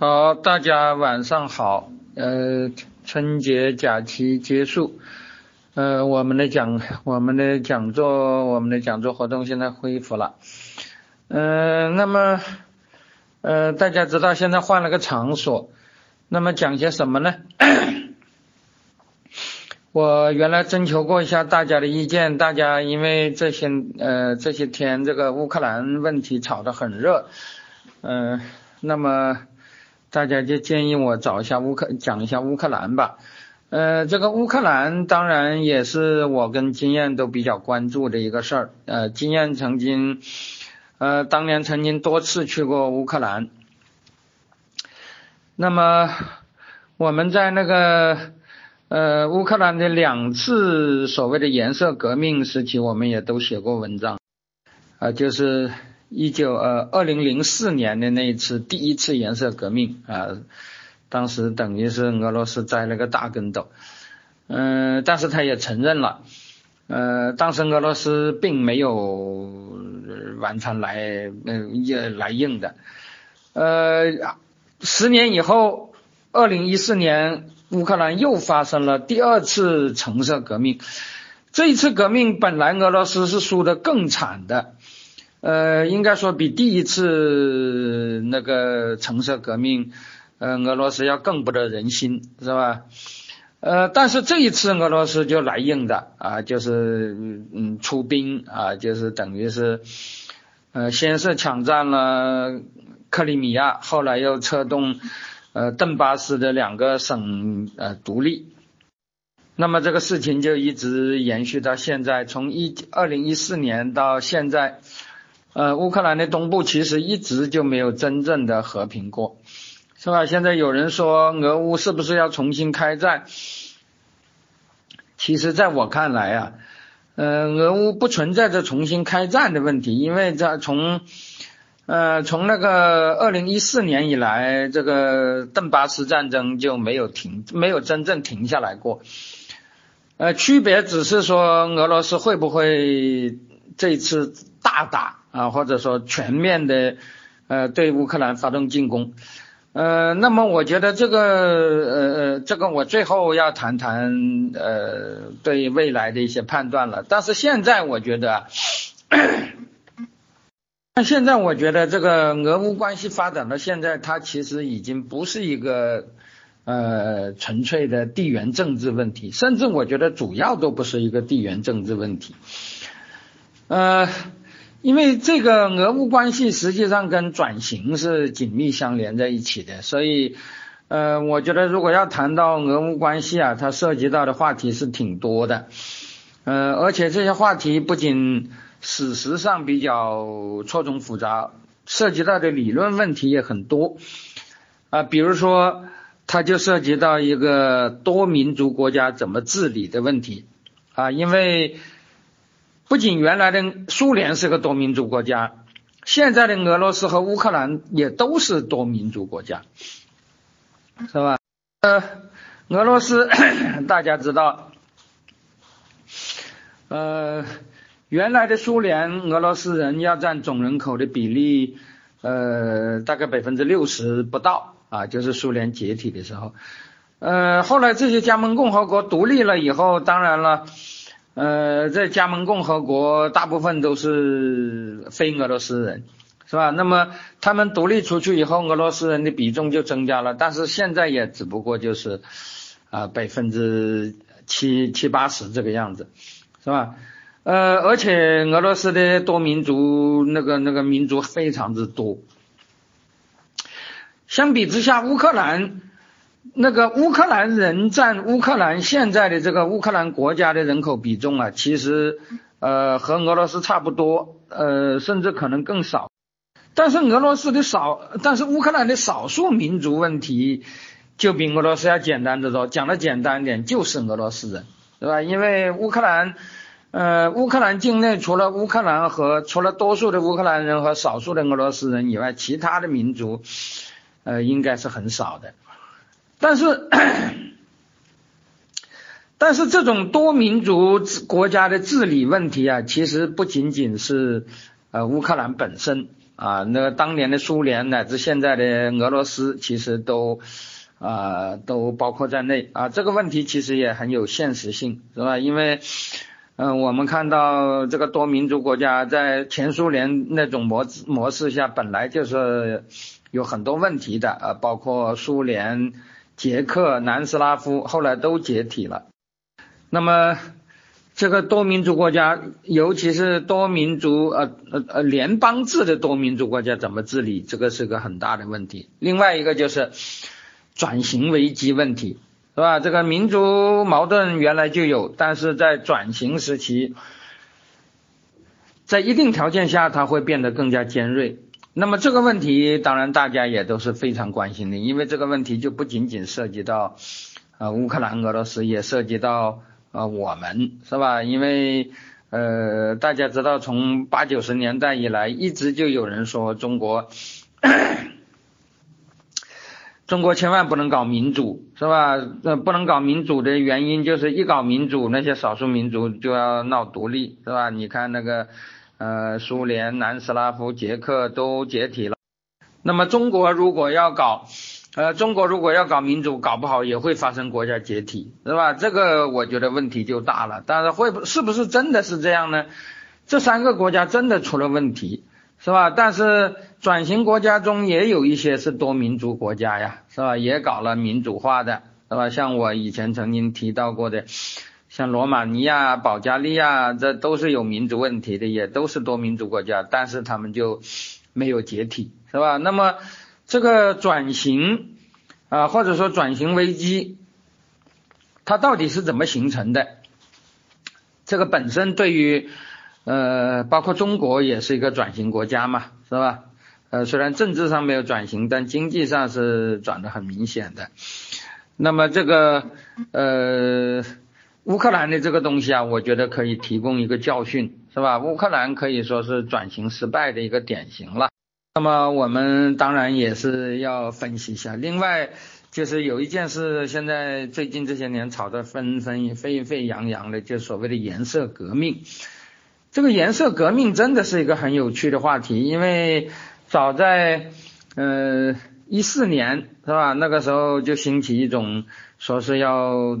好，大家晚上好。呃，春节假期结束，呃，我们的讲我们的讲座我们的讲座活动现在恢复了。嗯，那么呃，大家知道现在换了个场所，那么讲些什么呢？我原来征求过一下大家的意见，大家因为这些呃这些天这个乌克兰问题炒得很热，嗯，那么。大家就建议我找一下乌克讲一下乌克兰吧，呃，这个乌克兰当然也是我跟经验都比较关注的一个事儿，呃，经验曾经，呃，当年曾经多次去过乌克兰，那么我们在那个呃乌克兰的两次所谓的颜色革命时期，我们也都写过文章，啊，就是。一九呃二零零四年的那一次第一次颜色革命啊，当时等于是俄罗斯栽了个大跟斗，嗯，但是他也承认了，呃，当时俄罗斯并没有完全来呃也来硬的，呃，十年以后，二零一四年乌克兰又发生了第二次橙色革命，这一次革命本来俄罗斯是输得更惨的。呃，应该说比第一次那个橙色革命，呃，俄罗斯要更不得人心，是吧？呃，但是这一次俄罗斯就来硬的啊，就是嗯出兵啊，就是等于是，呃，先是抢占了克里米亚，后来又策动呃顿巴斯的两个省呃独立，那么这个事情就一直延续到现在，从一二零一四年到现在。呃，乌克兰的东部其实一直就没有真正的和平过，是吧？现在有人说俄乌是不是要重新开战？其实，在我看来啊，呃，俄乌不存在着重新开战的问题，因为在从呃从那个二零一四年以来，这个顿巴斯战争就没有停，没有真正停下来过。呃，区别只是说俄罗斯会不会这次大打？啊，或者说全面的，呃，对乌克兰发动进攻，呃，那么我觉得这个，呃呃，这个我最后要谈谈，呃，对未来的一些判断了。但是现在我觉得，那 现在我觉得这个俄乌关系发展到现在，它其实已经不是一个，呃，纯粹的地缘政治问题，甚至我觉得主要都不是一个地缘政治问题，呃。因为这个俄乌关系实际上跟转型是紧密相连在一起的，所以，呃，我觉得如果要谈到俄乌关系啊，它涉及到的话题是挺多的，呃，而且这些话题不仅史实上比较错综复杂，涉及到的理论问题也很多，啊，比如说，它就涉及到一个多民族国家怎么治理的问题，啊，因为。不仅原来的苏联是个多民族国家，现在的俄罗斯和乌克兰也都是多民族国家，是吧？呃，俄罗斯 大家知道，呃，原来的苏联俄罗斯人要占总人口的比例，呃，大概百分之六十不到啊，就是苏联解体的时候，呃，后来这些加盟共和国独立了以后，当然了。呃，在加盟共和国，大部分都是非俄罗斯人，是吧？那么他们独立出去以后，俄罗斯人的比重就增加了，但是现在也只不过就是啊百分之七七八十这个样子，是吧？呃，而且俄罗斯的多民族那个那个民族非常之多，相比之下，乌克兰。那个乌克兰人占乌克兰现在的这个乌克兰国家的人口比重啊，其实呃和俄罗斯差不多，呃甚至可能更少。但是俄罗斯的少，但是乌克兰的少数民族问题就比俄罗斯要简单得多。讲的简单一点，就是俄罗斯人，对吧？因为乌克兰，呃乌克兰境内除了乌克兰和除了多数的乌克兰人和少数的俄罗斯人以外，其他的民族呃应该是很少的。但是，但是这种多民族国家的治理问题啊，其实不仅仅是呃乌克兰本身啊，那个当年的苏联乃至现在的俄罗斯，其实都啊都包括在内啊。这个问题其实也很有现实性，是吧？因为嗯，我们看到这个多民族国家在前苏联那种模模式下，本来就是有很多问题的啊，包括苏联、捷克、南斯拉夫后来都解体了。那么这个多民族国家，尤其是多民族呃呃呃联邦制的多民族国家怎么治理，这个是个很大的问题。另外一个就是转型危机问题。是吧？这个民族矛盾原来就有，但是在转型时期，在一定条件下，它会变得更加尖锐。那么这个问题，当然大家也都是非常关心的，因为这个问题就不仅仅涉及到啊乌克兰、俄罗斯，也涉及到啊我们，是吧？因为呃大家知道，从八九十年代以来，一直就有人说中国。中国千万不能搞民主，是吧？呃，不能搞民主的原因就是一搞民主，那些少数民族就要闹独立，是吧？你看那个，呃，苏联、南斯拉夫、捷克都解体了。那么中国如果要搞，呃，中国如果要搞民主，搞不好也会发生国家解体，是吧？这个我觉得问题就大了。但是会不是不是真的是这样呢？这三个国家真的出了问题？是吧？但是转型国家中也有一些是多民族国家呀，是吧？也搞了民主化的，是吧？像我以前曾经提到过的，像罗马尼亚、保加利亚，这都是有民族问题的，也都是多民族国家，但是他们就没有解体，是吧？那么这个转型啊，或者说转型危机，它到底是怎么形成的？这个本身对于。呃，包括中国也是一个转型国家嘛，是吧？呃，虽然政治上没有转型，但经济上是转的很明显的。那么这个呃，乌克兰的这个东西啊，我觉得可以提供一个教训，是吧？乌克兰可以说是转型失败的一个典型了。那么我们当然也是要分析一下。另外就是有一件事，现在最近这些年炒得纷纷沸沸扬扬的，就所谓的颜色革命。这个颜色革命真的是一个很有趣的话题，因为早在呃一四年是吧，那个时候就兴起一种说是要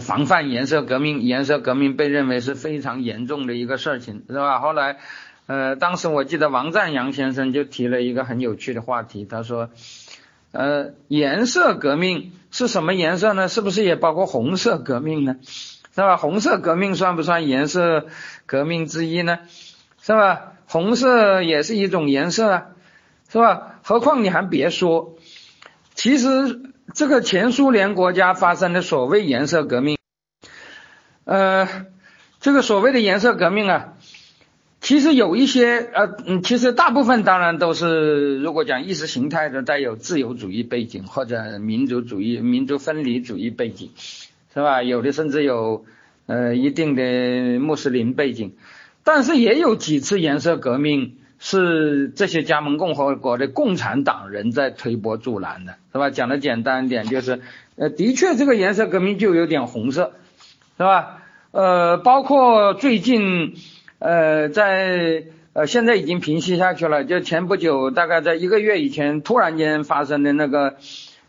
防范颜色革命，颜色革命被认为是非常严重的一个事情是吧？后来呃当时我记得王占阳先生就提了一个很有趣的话题，他说呃颜色革命是什么颜色呢？是不是也包括红色革命呢？是吧？红色革命算不算颜色革命之一呢？是吧？红色也是一种颜色啊，是吧？何况你还别说，其实这个前苏联国家发生的所谓颜色革命，呃，这个所谓的颜色革命啊，其实有一些呃，嗯，其实大部分当然都是如果讲意识形态的，带有自由主义背景或者民族主义、民族分离主义背景。是吧？有的甚至有呃一定的穆斯林背景，但是也有几次颜色革命是这些加盟共和国的共产党人在推波助澜的，是吧？讲的简单一点就是，呃，的确这个颜色革命就有点红色，是吧？呃，包括最近呃在呃现在已经平息下去了，就前不久大概在一个月以前突然间发生的那个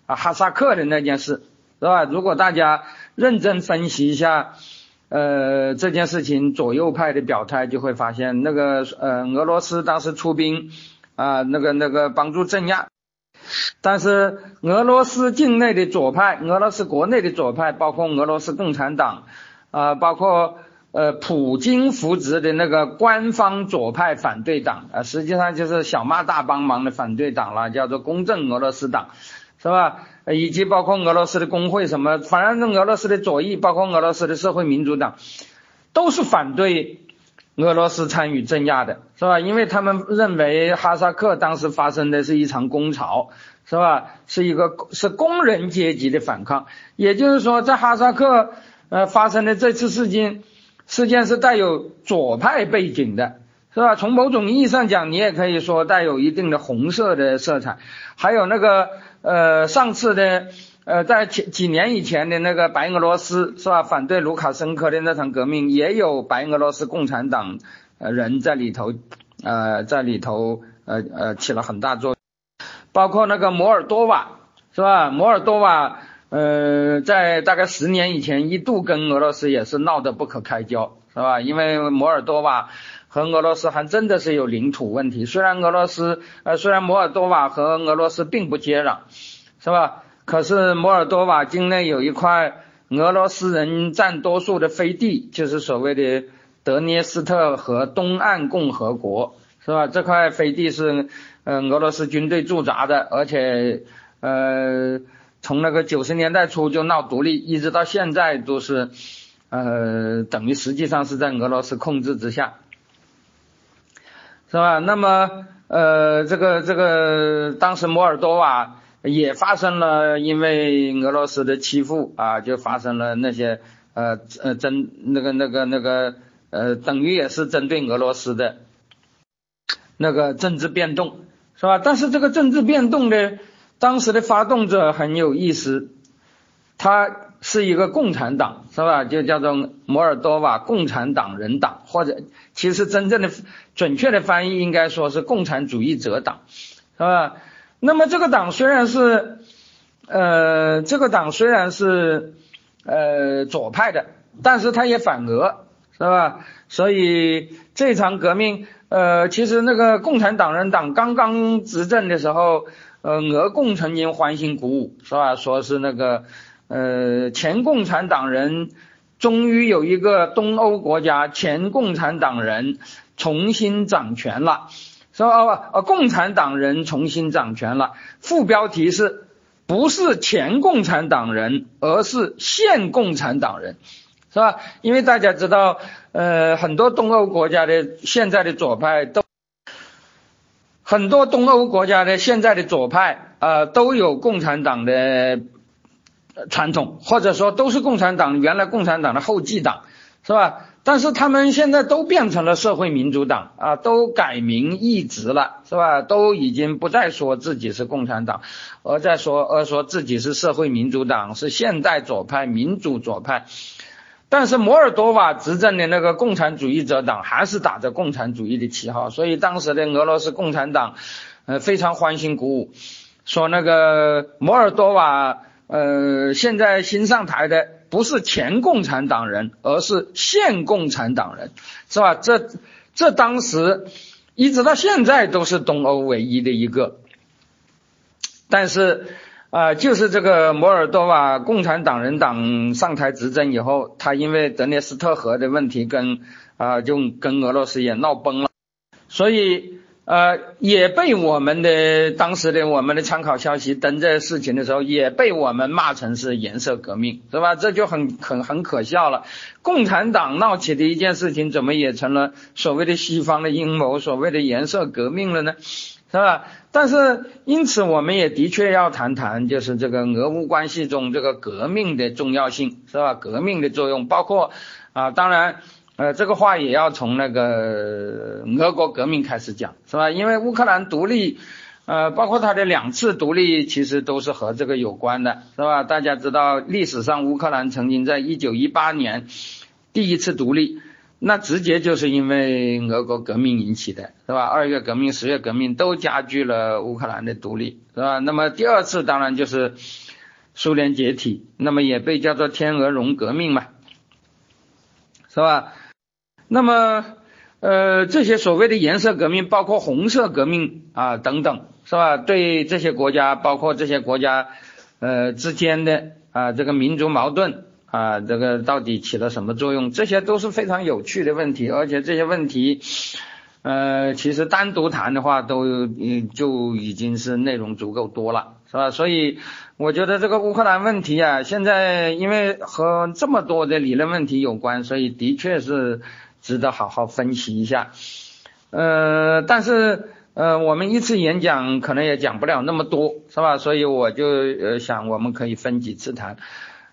啊哈萨克的那件事，是吧？如果大家认真分析一下，呃，这件事情左右派的表态，就会发现那个呃，俄罗斯当时出兵啊，那个那个帮助镇压，但是俄罗斯境内的左派，俄罗斯国内的左派，包括俄罗斯共产党啊，包括呃普京扶植的那个官方左派反对党啊，实际上就是小骂大帮忙的反对党了，叫做公正俄罗斯党，是吧？以及包括俄罗斯的工会什么，反正俄罗斯的左翼，包括俄罗斯的社会民主党，都是反对俄罗斯参与镇压的，是吧？因为他们认为哈萨克当时发生的是一场工潮，是吧？是一个是工人阶级的反抗，也就是说，在哈萨克呃发生的这次事件，事件是带有左派背景的，是吧？从某种意义上讲，你也可以说带有一定的红色的色彩，还有那个。呃，上次的呃，在几几年以前的那个白俄罗斯是吧？反对卢卡申科的那场革命，也有白俄罗斯共产党呃人在里头呃，在里头呃呃起了很大作用，包括那个摩尔多瓦是吧？摩尔多瓦呃在大概十年以前一度跟俄罗斯也是闹得不可开交是吧？因为摩尔多瓦和俄罗斯还真的是有领土问题，虽然俄罗斯呃虽然摩尔多瓦和俄罗斯并不接壤是吧？可是摩尔多瓦境内有一块俄罗斯人占多数的飞地，就是所谓的。德涅斯特河东岸共和国是吧？这块飞地是呃俄罗斯军队驻扎的，而且呃从那个九十年代初就闹独立，一直到现在都是呃等于实际上是在俄罗斯控制之下，是吧？那么呃这个这个当时摩尔多瓦也发生了因为俄罗斯的欺负啊，就发生了那些呃呃争那个那个那个。呃，等于也是针对俄罗斯的那个政治变动，是吧？但是这个政治变动呢，当时的发动者很有意思，他是一个共产党，是吧？就叫做摩尔多瓦共产党人党，或者其实真正的准确的翻译应该说是共产主义者党，是吧？那么这个党虽然是呃，这个党虽然是呃左派的，但是他也反俄。是吧？所以这场革命，呃，其实那个共产党人党刚刚执政的时候，呃，俄共曾经欢欣鼓舞，是吧？说是那个，呃，前共产党人终于有一个东欧国家前共产党人重新掌权了，说哦哦，共产党人重新掌权了。副标题是不是前共产党人，而是现共产党人。是吧？因为大家知道，呃，很多东欧国家的现在的左派都，很多东欧国家的现在的左派啊，都有共产党的传统，或者说都是共产党原来共产党的后继党，是吧？但是他们现在都变成了社会民主党啊，都改名易职了，是吧？都已经不再说自己是共产党，而在说而说自己是社会民主党，是现代左派、民主左派。但是摩尔多瓦执政的那个共产主义者党还是打着共产主义的旗号，所以当时的俄罗斯共产党，呃非常欢欣鼓舞，说那个摩尔多瓦呃现在新上台的不是前共产党人，而是现共产党人，是吧？这这当时一直到现在都是东欧唯一的一个，但是。啊，就是这个摩尔多瓦共产党人党上台执政以后，他因为德涅斯特河的问题跟啊就跟俄罗斯也闹崩了，所以呃也被我们的当时的我们的参考消息登这事情的时候，也被我们骂成是颜色革命，是吧？这就很很很可笑了。共产党闹起的一件事情，怎么也成了所谓的西方的阴谋，所谓的颜色革命了呢？是吧？但是因此，我们也的确要谈谈，就是这个俄乌关系中这个革命的重要性，是吧？革命的作用，包括啊，当然，呃，这个话也要从那个俄国革命开始讲，是吧？因为乌克兰独立，呃，包括它的两次独立，其实都是和这个有关的，是吧？大家知道，历史上乌克兰曾经在一九一八年第一次独立。那直接就是因为俄国革命引起的，是吧？二月革命、十月革命都加剧了乌克兰的独立，是吧？那么第二次当然就是苏联解体，那么也被叫做天鹅绒革命嘛，是吧？那么呃这些所谓的颜色革命，包括红色革命啊等等，是吧？对这些国家，包括这些国家呃之间的啊这个民族矛盾。啊，这个到底起了什么作用？这些都是非常有趣的问题，而且这些问题，呃，其实单独谈的话，都嗯就已经是内容足够多了，是吧？所以我觉得这个乌克兰问题啊，现在因为和这么多的理论问题有关，所以的确是值得好好分析一下。呃，但是呃，我们一次演讲可能也讲不了那么多，是吧？所以我就呃想，我们可以分几次谈。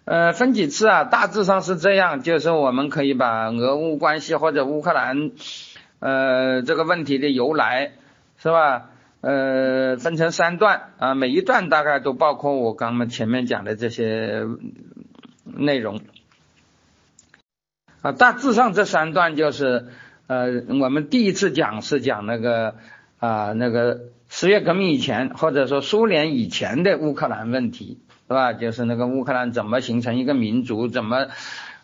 呃，分几次啊？大致上是这样，就是我们可以把俄乌关系或者乌克兰呃这个问题的由来，是吧？呃，分成三段啊，每一段大概都包括我刚刚前面讲的这些内容啊。大致上这三段就是呃，我们第一次讲是讲那个啊那个十月革命以前或者说苏联以前的乌克兰问题，是吧？就是那个乌克兰怎么形成一个民族，怎么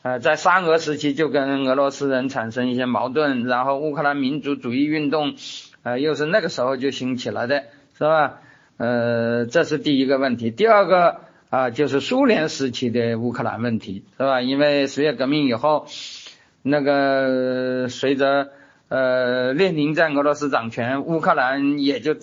呃在沙俄时期就跟俄罗斯人产生一些矛盾，然后乌克兰民族主义运动呃又是那个时候就兴起了的，是吧？呃，这是第一个问题。第二个啊就是苏联时期的乌克兰问题，是吧？因为十月革命以后，那个随着呃，列宁在俄罗斯掌权，乌克兰也就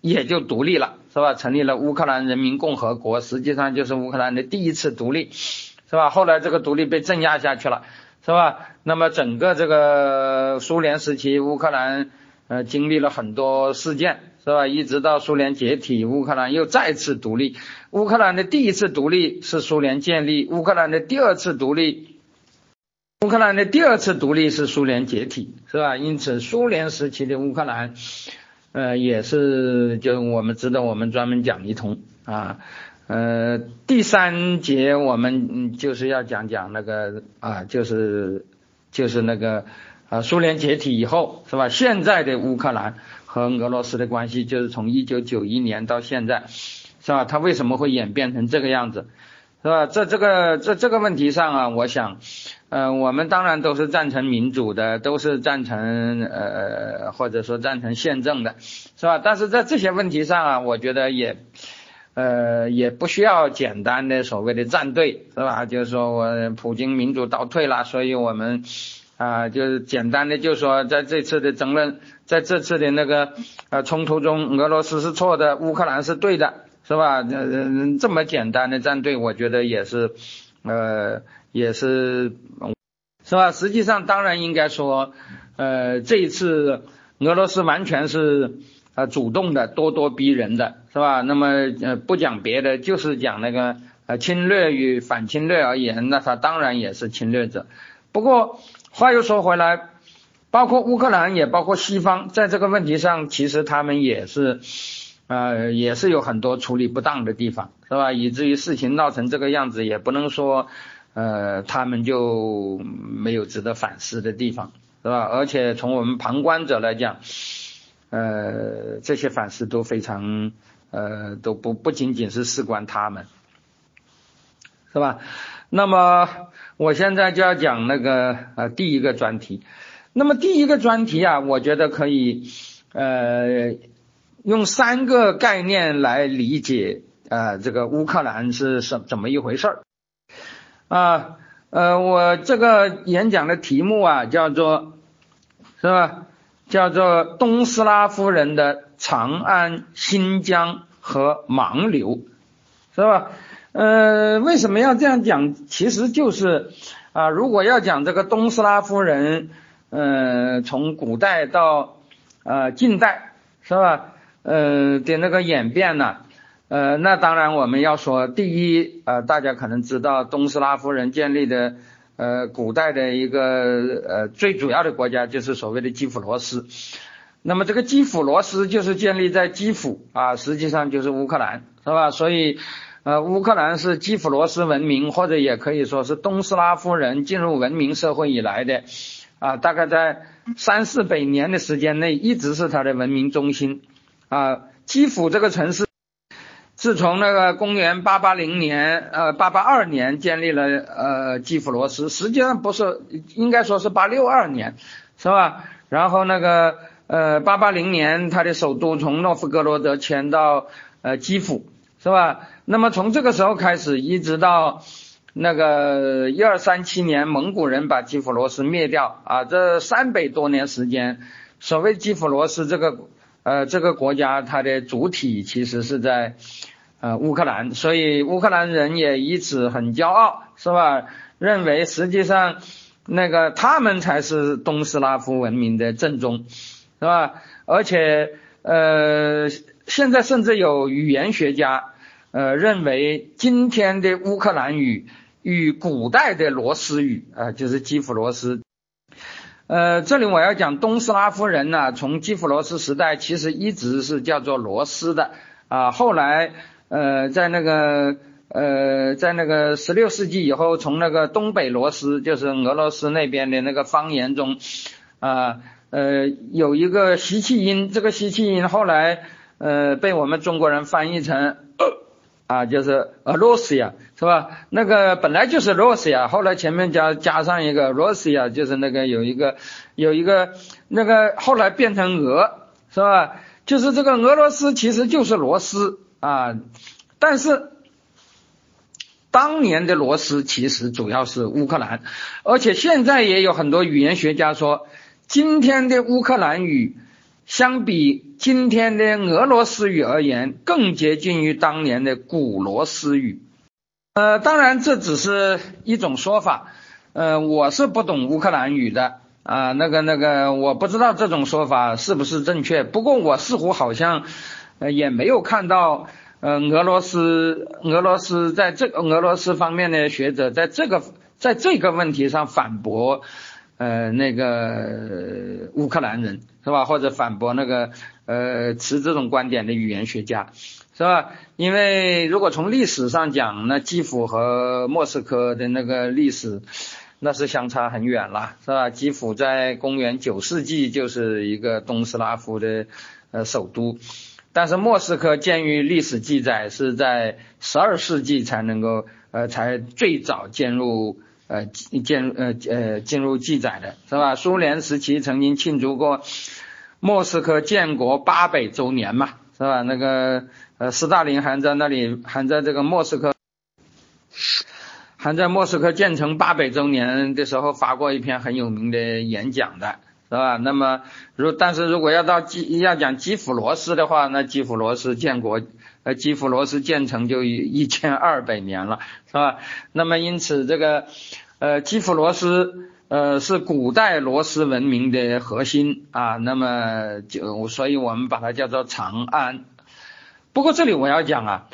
也就独立了，是吧？成立了乌克兰人民共和国，实际上就是乌克兰的第一次独立，是吧？后来这个独立被镇压下去了，是吧？那么整个这个苏联时期，乌克兰呃经历了很多事件，是吧？一直到苏联解体，乌克兰又再次独立。乌克兰的第一次独立是苏联建立，乌克兰的第二次独立。乌克兰的第二次独立是苏联解体，是吧？因此，苏联时期的乌克兰，呃，也是就我们值得我们专门讲一通啊。呃，第三节我们就是要讲讲那个啊，就是就是那个啊，苏联解体以后，是吧？现在的乌克兰和俄罗斯的关系，就是从一九九一年到现在，是吧？它为什么会演变成这个样子，是吧？在这个在这个问题上啊，我想。呃，我们当然都是赞成民主的，都是赞成呃或者说赞成宪政的，是吧？但是在这些问题上啊，我觉得也呃也不需要简单的所谓的站队，是吧？就是说我普京民主倒退了，所以我们啊就是简单的就说在这次的争论，在这次的那个呃冲突中，俄罗斯是错的，乌克兰是对的，是吧？呃这么简单的站队，我觉得也是呃。也是，是吧？实际上，当然应该说，呃，这一次俄罗斯完全是呃主动的、咄咄逼人的，是吧？那么呃不讲别的，就是讲那个呃侵略与反侵略而言，那他当然也是侵略者。不过话又说回来，包括乌克兰也包括西方，在这个问题上，其实他们也是呃也是有很多处理不当的地方，是吧？以至于事情闹成这个样子，也不能说。呃，他们就没有值得反思的地方，是吧？而且从我们旁观者来讲，呃，这些反思都非常，呃，都不不仅仅是事关他们，是吧？那么我现在就要讲那个呃第一个专题，那么第一个专题啊，我觉得可以呃用三个概念来理解呃这个乌克兰是什怎么一回事儿。啊，呃，我这个演讲的题目啊，叫做，是吧？叫做东斯拉夫人的长安、新疆和盲流，是吧？呃，为什么要这样讲？其实就是啊，如果要讲这个东斯拉夫人，呃，从古代到呃近代，是吧？呃的那个演变呢？呃，那当然我们要说，第一，呃，大家可能知道东斯拉夫人建立的，呃，古代的一个呃最主要的国家就是所谓的基辅罗斯。那么这个基辅罗斯就是建立在基辅啊，实际上就是乌克兰，是吧？所以，呃，乌克兰是基辅罗斯文明，或者也可以说是东斯拉夫人进入文明社会以来的，啊，大概在三四百年的时间内，一直是它的文明中心。啊，基辅这个城市。自从那个公元八八零年，呃，八八二年建立了呃基辅罗斯，实际上不是，应该说是八六二年，是吧？然后那个呃八八零年，它的首都从诺夫哥罗德迁到呃基辅，是吧？那么从这个时候开始，一直到那个一二三七年，蒙古人把基辅罗斯灭掉啊，这三百多年时间，所谓基辅罗斯这个呃这个国家，它的主体其实是在。呃，乌克兰，所以乌克兰人也以此很骄傲，是吧？认为实际上那个他们才是东斯拉夫文明的正宗，是吧？而且呃，现在甚至有语言学家呃认为，今天的乌克兰语与古代的罗斯语啊，就是基辅罗斯。呃，这里我要讲东斯拉夫人呢，从基辅罗斯时代其实一直是叫做罗斯的啊，后来。呃，在那个呃，在那个十六世纪以后，从那个东北罗斯，就是俄罗斯那边的那个方言中，啊呃有一个吸气音，这个吸气音后来呃被我们中国人翻译成 啊就是俄罗斯呀，是吧？那个本来就是罗斯呀，后来前面加加上一个罗斯呀，就是那个有一个有一个那个后来变成俄，是吧？就是这个俄罗斯其实就是罗斯啊，但是。当年的罗斯其实主要是乌克兰，而且现在也有很多语言学家说，今天的乌克兰语相比今天的俄罗斯语而言，更接近于当年的古罗斯语。呃，当然这只是一种说法，呃，我是不懂乌克兰语的啊，那个那个，我不知道这种说法是不是正确。不过我似乎好像呃也没有看到。呃，俄罗斯，俄罗斯在这个俄罗斯方面的学者在这个在这个问题上反驳，呃，那个乌克兰人是吧？或者反驳那个呃持这种观点的语言学家是吧？因为如果从历史上讲，那基辅和莫斯科的那个历史那是相差很远了，是吧？基辅在公元九世纪就是一个东斯拉夫的呃首都。但是莫斯科鉴于历史记载是在十二世纪才能够呃才最早进入呃进呃呃进入记载的是吧？苏联时期曾经庆祝过莫斯科建国八百周年嘛是吧？那个呃斯大林还在那里还在这个莫斯科还在莫斯科建成八百周年的时候发过一篇很有名的演讲的。是吧？那么如但是如果要到基要讲基辅罗斯的话，那基辅罗斯建国呃基辅罗斯建成就一千二百年了，是吧？那么因此这个呃基辅罗斯呃是古代罗斯文明的核心啊，那么就所以我们把它叫做长安。不过这里我要讲啊，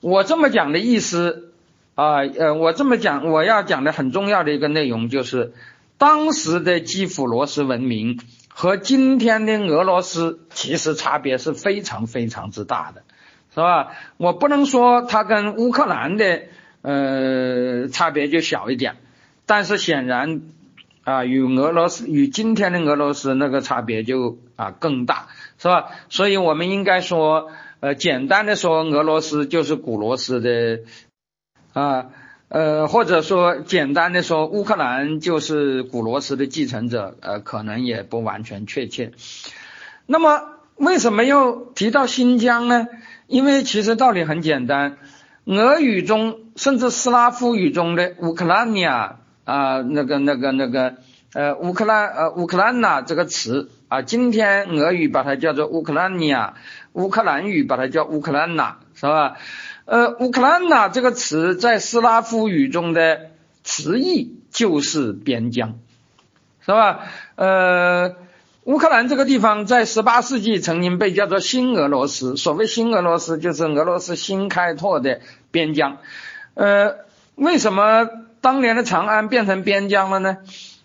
我这么讲的意思啊呃我这么讲我要讲的很重要的一个内容就是。当时的基辅罗斯文明和今天的俄罗斯其实差别是非常非常之大的，是吧？我不能说它跟乌克兰的呃差别就小一点，但是显然啊与俄罗斯与今天的俄罗斯那个差别就啊更大，是吧？所以我们应该说呃简单的说，俄罗斯就是古罗斯的啊。呃，或者说简单的说，乌克兰就是古罗斯的继承者，呃，可能也不完全确切。那么为什么又提到新疆呢？因为其实道理很简单，俄语中甚至斯拉夫语中的乌克兰尼亚啊，那个那个那个呃乌克兰呃乌克兰呐这个词啊，今天俄语把它叫做乌克兰尼亚，乌克兰语把它叫乌克兰呐，是吧？呃，乌克兰呐这个词在斯拉夫语中的词义就是边疆，是吧？呃，乌克兰这个地方在十八世纪曾经被叫做新俄罗斯，所谓新俄罗斯就是俄罗斯新开拓的边疆。呃，为什么当年的长安变成边疆了呢？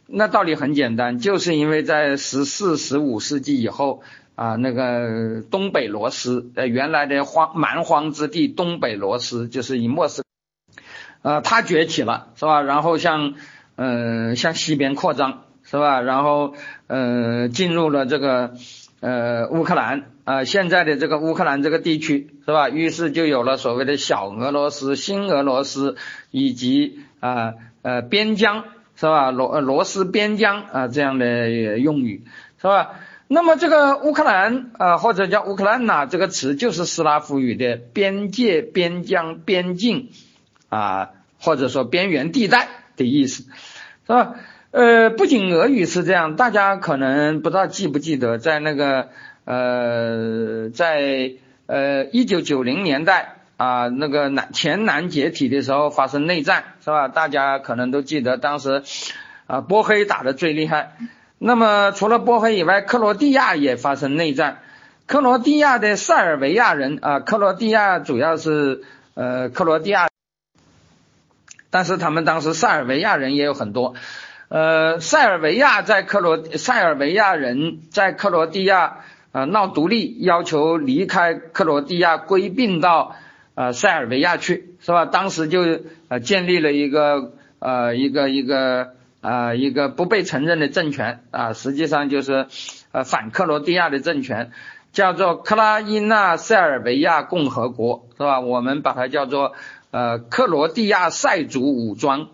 那道理很简单，就是因为在十四、十五世纪以后。啊，那个东北罗斯，呃，原来的荒蛮荒之地，东北罗斯就是以莫斯，呃，它崛起了，是吧？然后向，呃，向西边扩张，是吧？然后，呃，进入了这个，呃，乌克兰，啊，现在的这个乌克兰这个地区，是吧？于是就有了所谓的小俄罗斯、新俄罗斯以及啊，呃，边疆，是吧？罗罗斯边疆啊这样的用语，是吧？那么这个乌克兰啊，或者叫乌克兰呐这个词，就是斯拉夫语的边界、边疆、边境啊，或者说边缘地带的意思，是吧？呃，不仅俄语是这样，大家可能不知道记不记得，在那个呃，在呃一九九零年代啊，那个南前南解体的时候发生内战，是吧？大家可能都记得，当时啊波黑打的最厉害。那么除了波黑以外，克罗地亚也发生内战。克罗地亚的塞尔维亚人啊，克罗地亚主要是呃克罗地亚，但是他们当时塞尔维亚人也有很多。呃，塞尔维亚在克罗塞尔维亚人在克罗地亚啊闹独立，要求离开克罗地亚归并到呃塞尔维亚去，是吧？当时就呃建立了一个呃一个一个。啊一个不被承认的政权啊，实际上就是呃反克罗地亚的政权，叫做克拉伊纳塞尔维亚共和国，是吧？我们把它叫做呃克罗地亚塞族武装，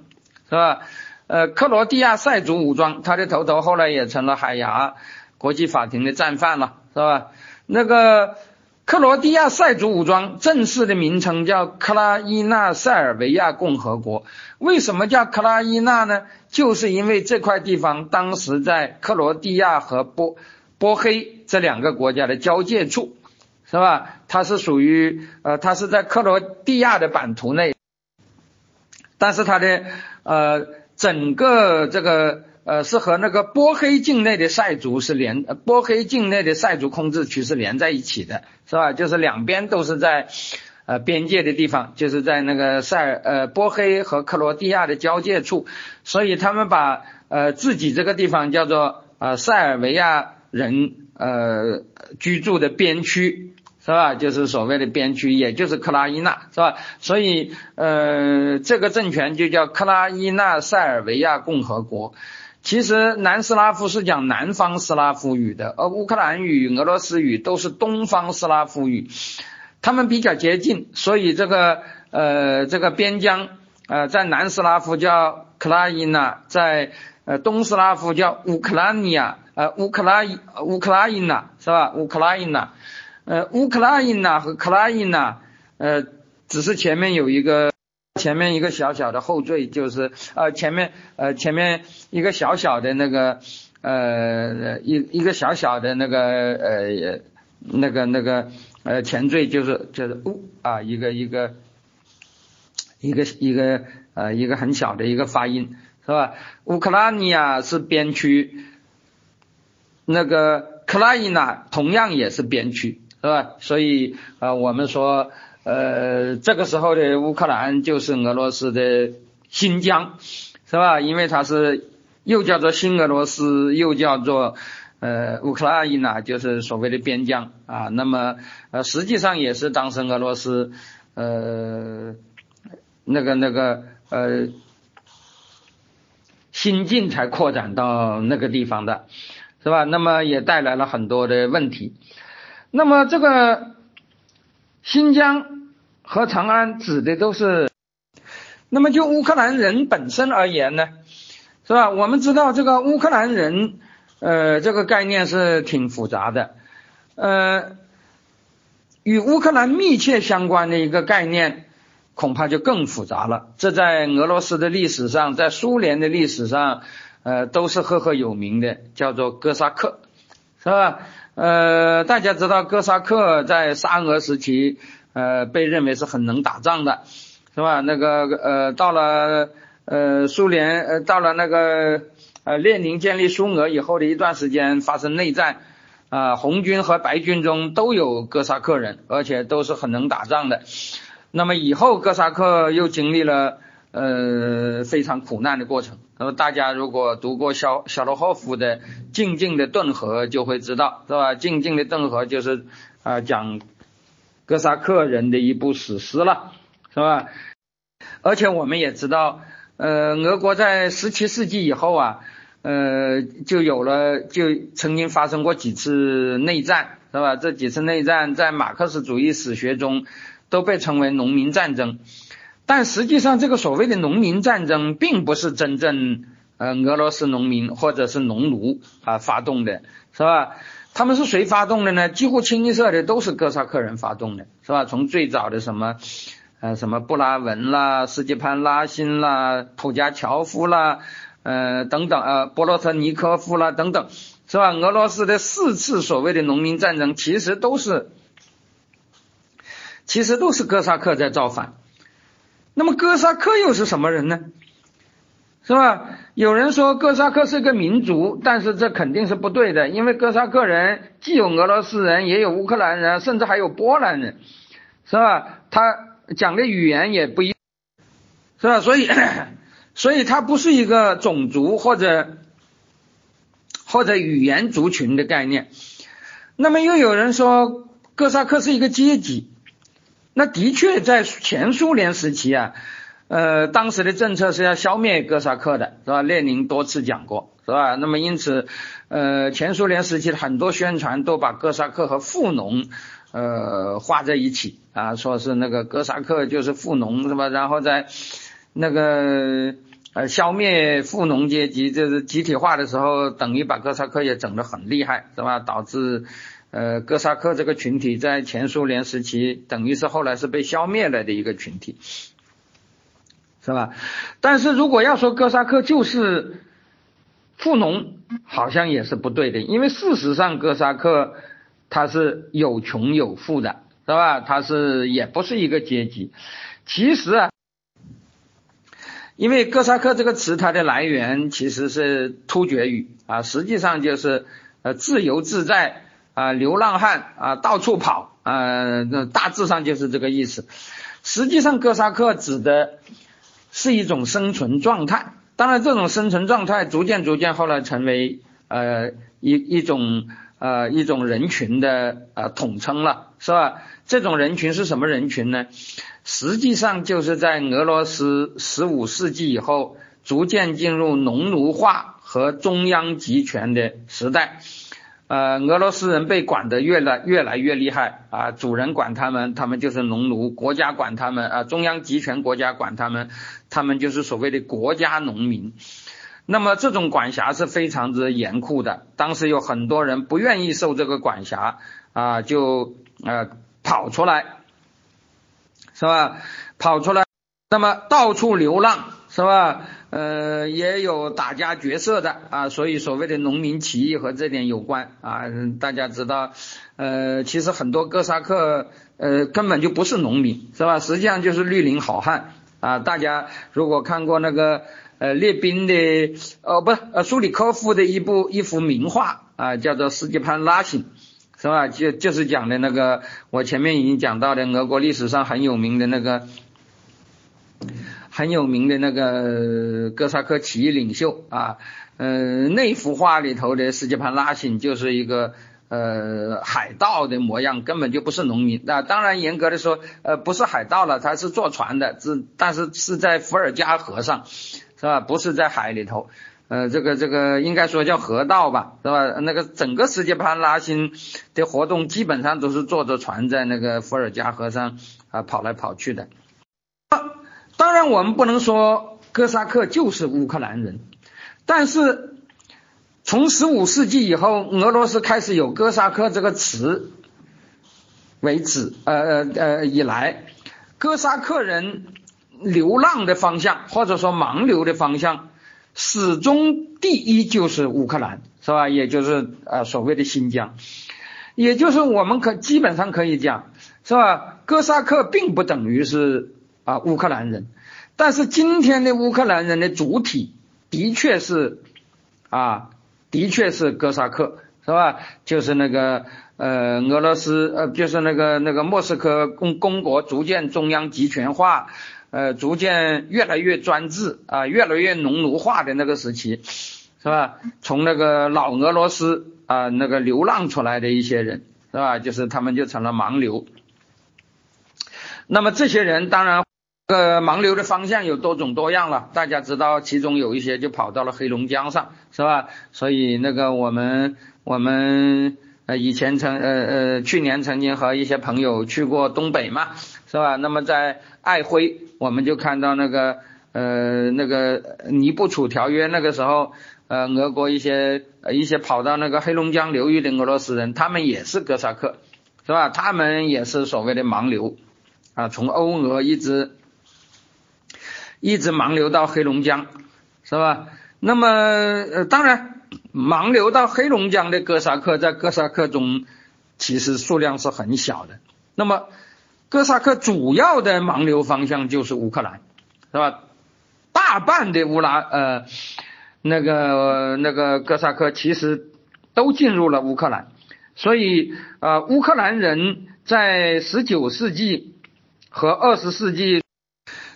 是吧？呃，克罗地亚塞族武装，他的头头后来也成了海牙国际法庭的战犯了，是吧？那个。克罗地亚塞族武装正式的名称叫克拉伊纳塞尔维亚共和国。为什么叫克拉伊纳呢？就是因为这块地方当时在克罗地亚和波波黑这两个国家的交界处，是吧？它是属于呃，它是在克罗地亚的版图内，但是它的呃整个这个。呃，是和那个波黑境内的塞族是连，波黑境内的塞族控制区是连在一起的，是吧？就是两边都是在呃边界的地方，就是在那个塞尔呃波黑和克罗地亚的交界处，所以他们把呃自己这个地方叫做呃塞尔维亚人呃居住的边区，是吧？就是所谓的边区，也就是克拉伊纳，是吧？所以呃这个政权就叫克拉伊纳塞尔维亚共和国。其实南斯拉夫是讲南方斯拉夫语的，而乌克兰语、俄罗斯语都是东方斯拉夫语，他们比较接近，所以这个呃这个边疆呃在南斯拉夫叫克拉伊纳，在呃东斯拉夫叫乌克兰尼亚，呃乌克拉乌克拉伊纳是吧？乌克拉伊纳，呃乌克拉伊纳和克拉伊纳，呃只是前面有一个。前面一个小小的后缀就是呃前面呃前面一个小小的那个呃一一个小小的那个呃那个那个呃前缀就是就是乌啊一个一个一个一个呃一个很小的一个发音是吧？乌克兰尼亚是边区，那个克拉伊纳同样也是边区是吧？所以啊我们说。呃，这个时候的乌克兰就是俄罗斯的新疆，是吧？因为它是又叫做新俄罗斯，又叫做呃乌克兰呢，就是所谓的边疆啊。那么呃，实际上也是当时俄罗斯呃那个那个呃新近才扩展到那个地方的，是吧？那么也带来了很多的问题。那么这个。新疆和长安指的都是，那么就乌克兰人本身而言呢，是吧？我们知道这个乌克兰人，呃，这个概念是挺复杂的，呃，与乌克兰密切相关的一个概念，恐怕就更复杂了。这在俄罗斯的历史上，在苏联的历史上，呃，都是赫赫有名的，叫做哥萨克，是吧？呃，大家知道哥萨克在沙俄时期，呃，被认为是很能打仗的，是吧？那个呃，到了呃苏联，呃到了那个呃列宁建立苏俄以后的一段时间发生内战，啊，红军和白军中都有哥萨克人，而且都是很能打仗的。那么以后哥萨克又经历了。呃，非常苦难的过程。那么大家如果读过小小罗霍夫的《静静的顿河》，就会知道，是吧？《静静的顿河》就是啊，讲哥萨克人的一部史诗了，是吧？而且我们也知道，呃，俄国在十七世纪以后啊，呃，就有了，就曾经发生过几次内战，是吧？这几次内战在马克思主义史学中都被称为农民战争。但实际上，这个所谓的农民战争，并不是真正呃俄罗斯农民或者是农奴啊发动的，是吧？他们是谁发动的呢？几乎清一色的都是哥萨克人发动的，是吧？从最早的什么呃什么布拉文啦、斯基潘拉辛啦、普加乔夫啦，呃等等呃波罗特尼科夫啦等等，是吧？俄罗斯的四次所谓的农民战争，其实都是其实都是哥萨克在造反。那么哥萨克又是什么人呢？是吧？有人说哥萨克是个民族，但是这肯定是不对的，因为哥萨克人既有俄罗斯人，也有乌克兰人，甚至还有波兰人，是吧？他讲的语言也不一，是吧？所以，所以他不是一个种族或者或者语言族群的概念。那么又有人说哥萨克是一个阶级。那的确，在前苏联时期啊，呃，当时的政策是要消灭哥萨克的，是吧？列宁多次讲过，是吧？那么因此，呃，前苏联时期的很多宣传都把哥萨克和富农，呃，画在一起啊，说是那个哥萨克就是富农，是吧？然后在那个呃消灭富农阶级，就是集体化的时候，等于把哥萨克也整得很厉害，是吧？导致呃哥萨克这个群体在前苏联时期，等于是后来是被消灭了的一个群体。是吧？但是如果要说哥萨克就是富农，好像也是不对的，因为事实上哥萨克他是有穷有富的，是吧？他是也不是一个阶级。其实啊，因为哥萨克这个词它的来源其实是突厥语啊，实际上就是呃自由自在啊，流浪汉啊，到处跑啊，那大致上就是这个意思。实际上哥萨克指的。是一种生存状态，当然这种生存状态逐渐逐渐后来成为呃一一种呃一种人群的呃统称了，是吧？这种人群是什么人群呢？实际上就是在俄罗斯十五世纪以后，逐渐进入农奴化和中央集权的时代。呃，俄罗斯人被管得越来越来越厉害啊，主人管他们，他们就是农奴；国家管他们啊，中央集权国家管他们，他们就是所谓的国家农民。那么这种管辖是非常之严酷的，当时有很多人不愿意受这个管辖啊，就呃跑出来，是吧？跑出来，那么到处流浪，是吧？呃，也有打家绝色的啊，所以所谓的农民起义和这点有关啊。大家知道，呃，其实很多哥萨克呃根本就不是农民，是吧？实际上就是绿林好汉啊。大家如果看过那个呃列宾的哦不是呃苏里科夫的一部一幅名画啊，叫做《斯基潘拉辛》，是吧？就就是讲的那个我前面已经讲到的俄国历史上很有名的那个。很有名的那个哥萨克起义领袖啊，呃，那幅画里头的斯基潘拉辛就是一个呃海盗的模样，根本就不是农民。那当然严格的说，呃，不是海盗了，他是坐船的，是但是是在伏尔加河上，是吧？不是在海里头，呃，这个这个应该说叫河道吧，是吧？那个整个斯基潘拉辛的活动基本上都是坐着船在那个伏尔加河上啊跑来跑去的。当然，我们不能说哥萨克就是乌克兰人，但是从十五世纪以后，俄罗斯开始有哥萨克这个词为止，呃呃呃以来，哥萨克人流浪的方向或者说盲流的方向，始终第一就是乌克兰，是吧？也就是呃所谓的新疆，也就是我们可基本上可以讲，是吧？哥萨克并不等于是。啊，乌克兰人，但是今天的乌克兰人的主体的确是啊，的确是哥萨克，是吧？就是那个呃，俄罗斯呃，就是那个那个莫斯科公公国逐渐中央集权化，呃，逐渐越来越专制啊，越来越农奴化的那个时期，是吧？从那个老俄罗斯啊，那个流浪出来的一些人，是吧？就是他们就成了盲流。那么这些人当然。呃，盲流的方向有多种多样了，大家知道，其中有一些就跑到了黑龙江上，是吧？所以那个我们我们呃以前曾呃呃去年曾经和一些朋友去过东北嘛，是吧？那么在爱辉，我们就看到那个呃那个尼布楚条约那个时候，呃俄国一些一些跑到那个黑龙江流域的俄罗斯人，他们也是哥萨克，是吧？他们也是所谓的盲流啊，从欧俄一直。一直盲流到黑龙江，是吧？那么，呃，当然，盲流到黑龙江的哥萨克在哥萨克中其实数量是很小的。那么，哥萨克主要的盲流方向就是乌克兰，是吧？大半的乌拉呃那个那个哥萨克其实都进入了乌克兰，所以呃乌克兰人在十九世纪和二十世纪。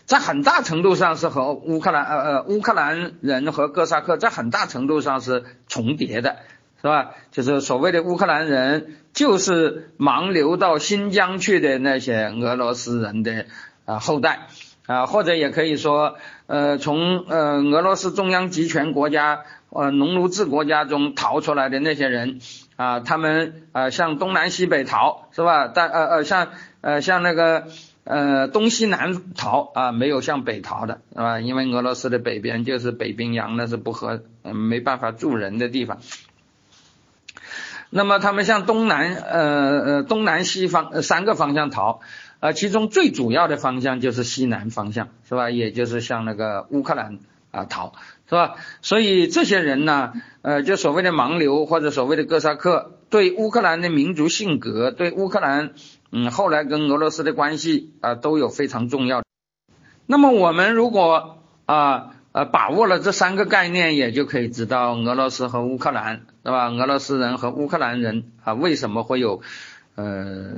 在很大程度上是和乌克兰呃呃乌克兰人和哥萨克在很大程度上是重叠的，是吧？就是所谓的乌克兰人，就是盲流到新疆去的那些俄罗斯人的啊后代啊，或者也可以说，呃，从呃俄罗斯中央集权国家呃农奴制国家中逃出来的那些人啊，他们呃向东南西北逃是吧？但呃呃像呃像那个呃东西南逃啊，没有向北逃的是吧？因为俄罗斯的北边就是北冰洋，那是不合嗯没办法住人的地方。那么他们向东南呃呃东南西方三个方向逃。呃，其中最主要的方向就是西南方向，是吧？也就是向那个乌克兰啊逃，是吧？所以这些人呢，呃，就所谓的盲流或者所谓的哥萨克，对乌克兰的民族性格，对乌克兰，嗯，后来跟俄罗斯的关系啊，都有非常重要。那么我们如果啊呃把握了这三个概念，也就可以知道俄罗斯和乌克兰，是吧？俄罗斯人和乌克兰人啊，为什么会有？呃，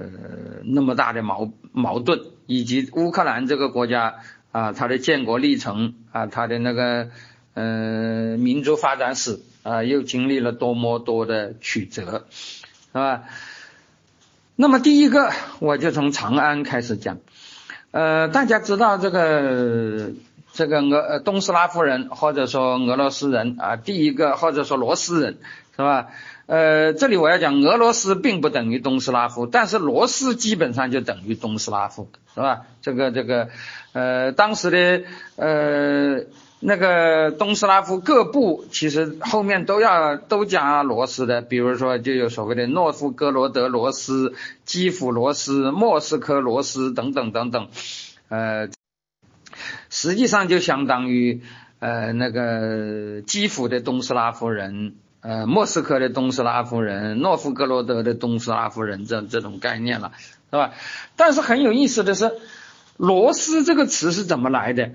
那么大的矛矛盾，以及乌克兰这个国家啊，它的建国历程啊，它的那个呃民族发展史啊，又经历了多么多的曲折，是吧？那么第一个，我就从长安开始讲。呃，大家知道这个这个俄东斯拉夫人或者说俄罗斯人啊，第一个或者说罗斯人，是吧？呃，这里我要讲，俄罗斯并不等于东斯拉夫，但是罗斯基本上就等于东斯拉夫，是吧？这个这个，呃，当时的呃那个东斯拉夫各部其实后面都要都加罗斯的，比如说就有所谓的诺夫哥罗德罗斯、基辅罗斯、莫斯科罗斯等等等等，呃，实际上就相当于呃那个基辅的东斯拉夫人。呃，莫斯科的东斯拉夫人，诺夫哥罗德的东斯拉夫人，这这种概念了，是吧？但是很有意思的是，罗斯这个词是怎么来的？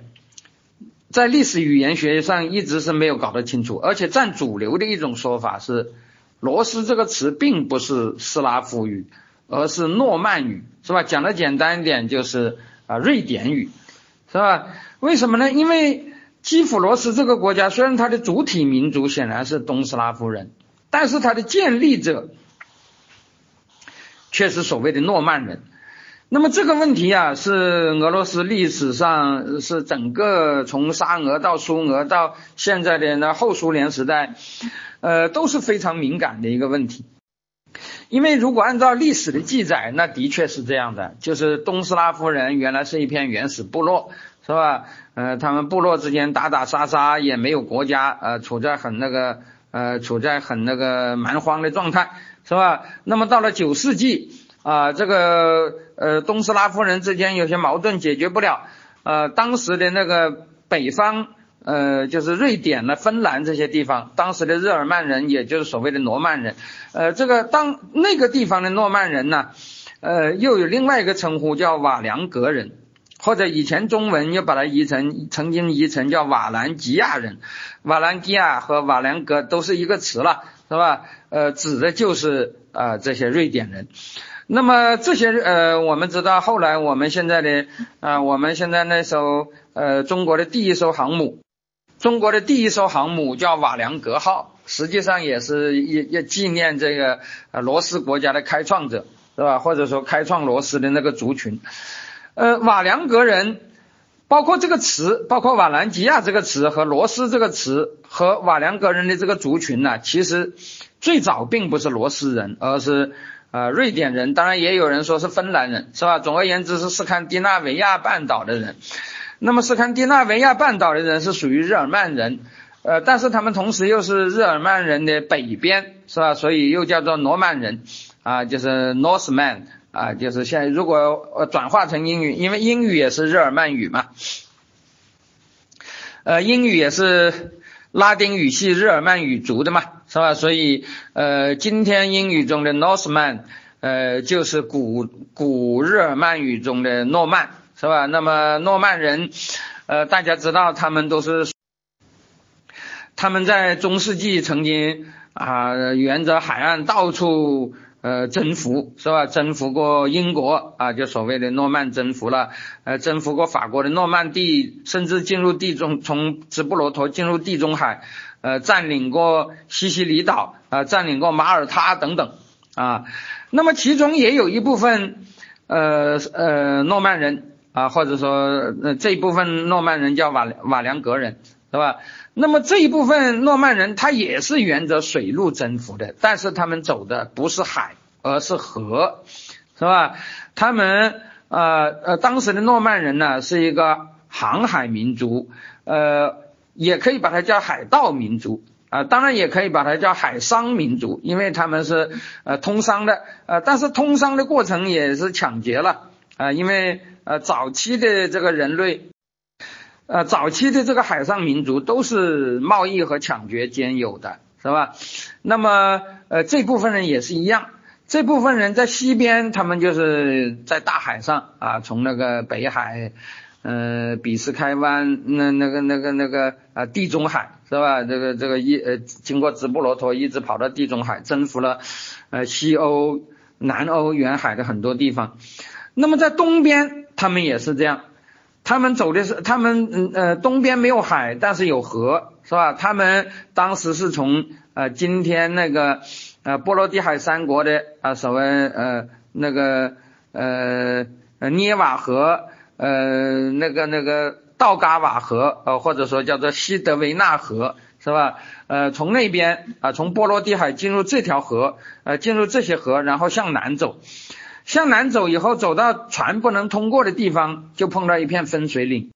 在历史语言学上一直是没有搞得清楚，而且占主流的一种说法是，罗斯这个词并不是斯拉夫语，而是诺曼语，是吧？讲的简单一点就是啊，瑞典语，是吧？为什么呢？因为。基辅罗斯这个国家虽然它的主体民族显然是东斯拉夫人，但是它的建立者却是所谓的诺曼人。那么这个问题啊，是俄罗斯历史上是整个从沙俄到苏俄到现在的那后苏联时代，呃都是非常敏感的一个问题。因为如果按照历史的记载，那的确是这样的，就是东斯拉夫人原来是一片原始部落。是吧？呃，他们部落之间打打杀杀，也没有国家，呃，处在很那个，呃，处在很那个蛮荒的状态，是吧？那么到了九世纪，啊，这个呃东斯拉夫人之间有些矛盾解决不了，呃，当时的那个北方，呃，就是瑞典呢、芬兰这些地方，当时的日耳曼人，也就是所谓的诺曼人，呃，这个当那个地方的诺曼人呢，呃，又有另外一个称呼叫瓦良格人。或者以前中文又把它译成，曾经译成叫瓦兰吉亚人，瓦兰吉亚和瓦良格都是一个词了，是吧？呃，指的就是啊这些瑞典人。那么这些呃，我们知道后来我们现在的啊，我们现在那艘呃中国的第一艘航母，中国的第一艘航母叫瓦良格号，实际上也是也也纪念这个呃罗斯国家的开创者，是吧？或者说开创罗斯的那个族群。呃，瓦良格人，包括这个词，包括瓦兰吉亚这个词和罗斯这个词和瓦良格人的这个族群呢，其实最早并不是罗斯人，而是呃瑞典人，当然也有人说是芬兰人，是吧？总而言之是斯堪的纳维亚半岛的人。那么斯堪的纳维亚半岛的人是属于日耳曼人，呃，但是他们同时又是日耳曼人的北边，是吧？所以又叫做诺曼人，啊，就是 Northman。啊，就是现在如果呃转化成英语，因为英语也是日耳曼语嘛，呃，英语也是拉丁语系日耳曼语族的嘛，是吧？所以呃，今天英语中的 Northman，呃，就是古古日耳曼语中的诺曼，是吧？那么诺曼人，呃，大家知道他们都是他们在中世纪曾经啊沿着海岸到处。呃，征服是吧？征服过英国啊，就所谓的诺曼征服了。呃，征服过法国的诺曼底，甚至进入地中，从直布罗陀进入地中海。呃，占领过西西里岛啊，占领过马耳他等等啊。那么其中也有一部分呃呃诺曼人啊，或者说这一部分诺曼人叫瓦瓦良格人，是吧？那么这一部分诺曼人他也是沿着水路征服的，但是他们走的不是海，而是河，是吧？他们呃呃当时的诺曼人呢是一个航海民族，呃也可以把它叫海盗民族啊，当然也可以把它叫海商民族，因为他们是呃通商的，呃但是通商的过程也是抢劫了啊，因为呃早期的这个人类。呃，早期的这个海上民族都是贸易和抢劫兼有的，是吧？那么，呃，这部分人也是一样。这部分人在西边，他们就是在大海上啊，从那个北海，呃，比斯开湾，那那个那个那个啊，地中海，是吧？这个这个一呃，经过直布罗陀，一直跑到地中海，征服了呃西欧、南欧沿海的很多地方。那么在东边，他们也是这样。他们走的是，他们嗯呃东边没有海，但是有河，是吧？他们当时是从呃今天那个呃波罗的海三国的啊所谓呃那个呃呃涅瓦河呃那个那个道嘎瓦河呃或者说叫做西德维纳河，是吧？呃从那边啊从波罗的海进入这条河呃进入这些河，然后向南走。向南走以后，走到船不能通过的地方，就碰到一片分水岭。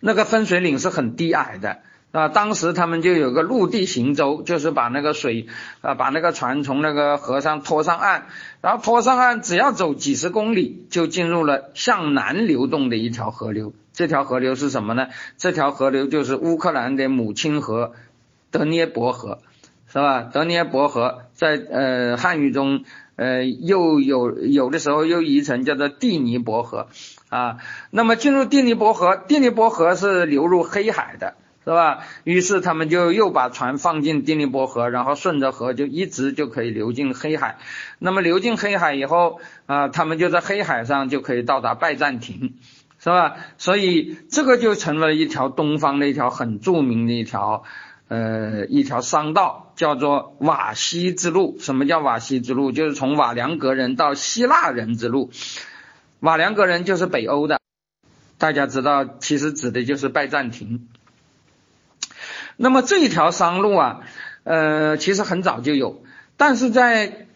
那个分水岭是很低矮的啊，当时他们就有个陆地行舟，就是把那个水啊，把那个船从那个河上拖上岸，然后拖上岸，只要走几十公里，就进入了向南流动的一条河流。这条河流是什么呢？这条河流就是乌克兰的母亲河——德涅伯河，是吧？德涅伯河在呃汉语中。呃，又有有的时候又译成叫做蒂尼伯河啊。那么进入蒂尼伯河，蒂尼伯河是流入黑海的，是吧？于是他们就又把船放进丁尼伯河，然后顺着河就一直就可以流进黑海。那么流进黑海以后啊，他们就在黑海上就可以到达拜占庭，是吧？所以这个就成了一条东方的一条很著名的一条。呃，一条商道叫做瓦西之路。什么叫瓦西之路？就是从瓦良格人到希腊人之路。瓦良格人就是北欧的，大家知道，其实指的就是拜占庭。那么这一条商路啊，呃，其实很早就有，但是在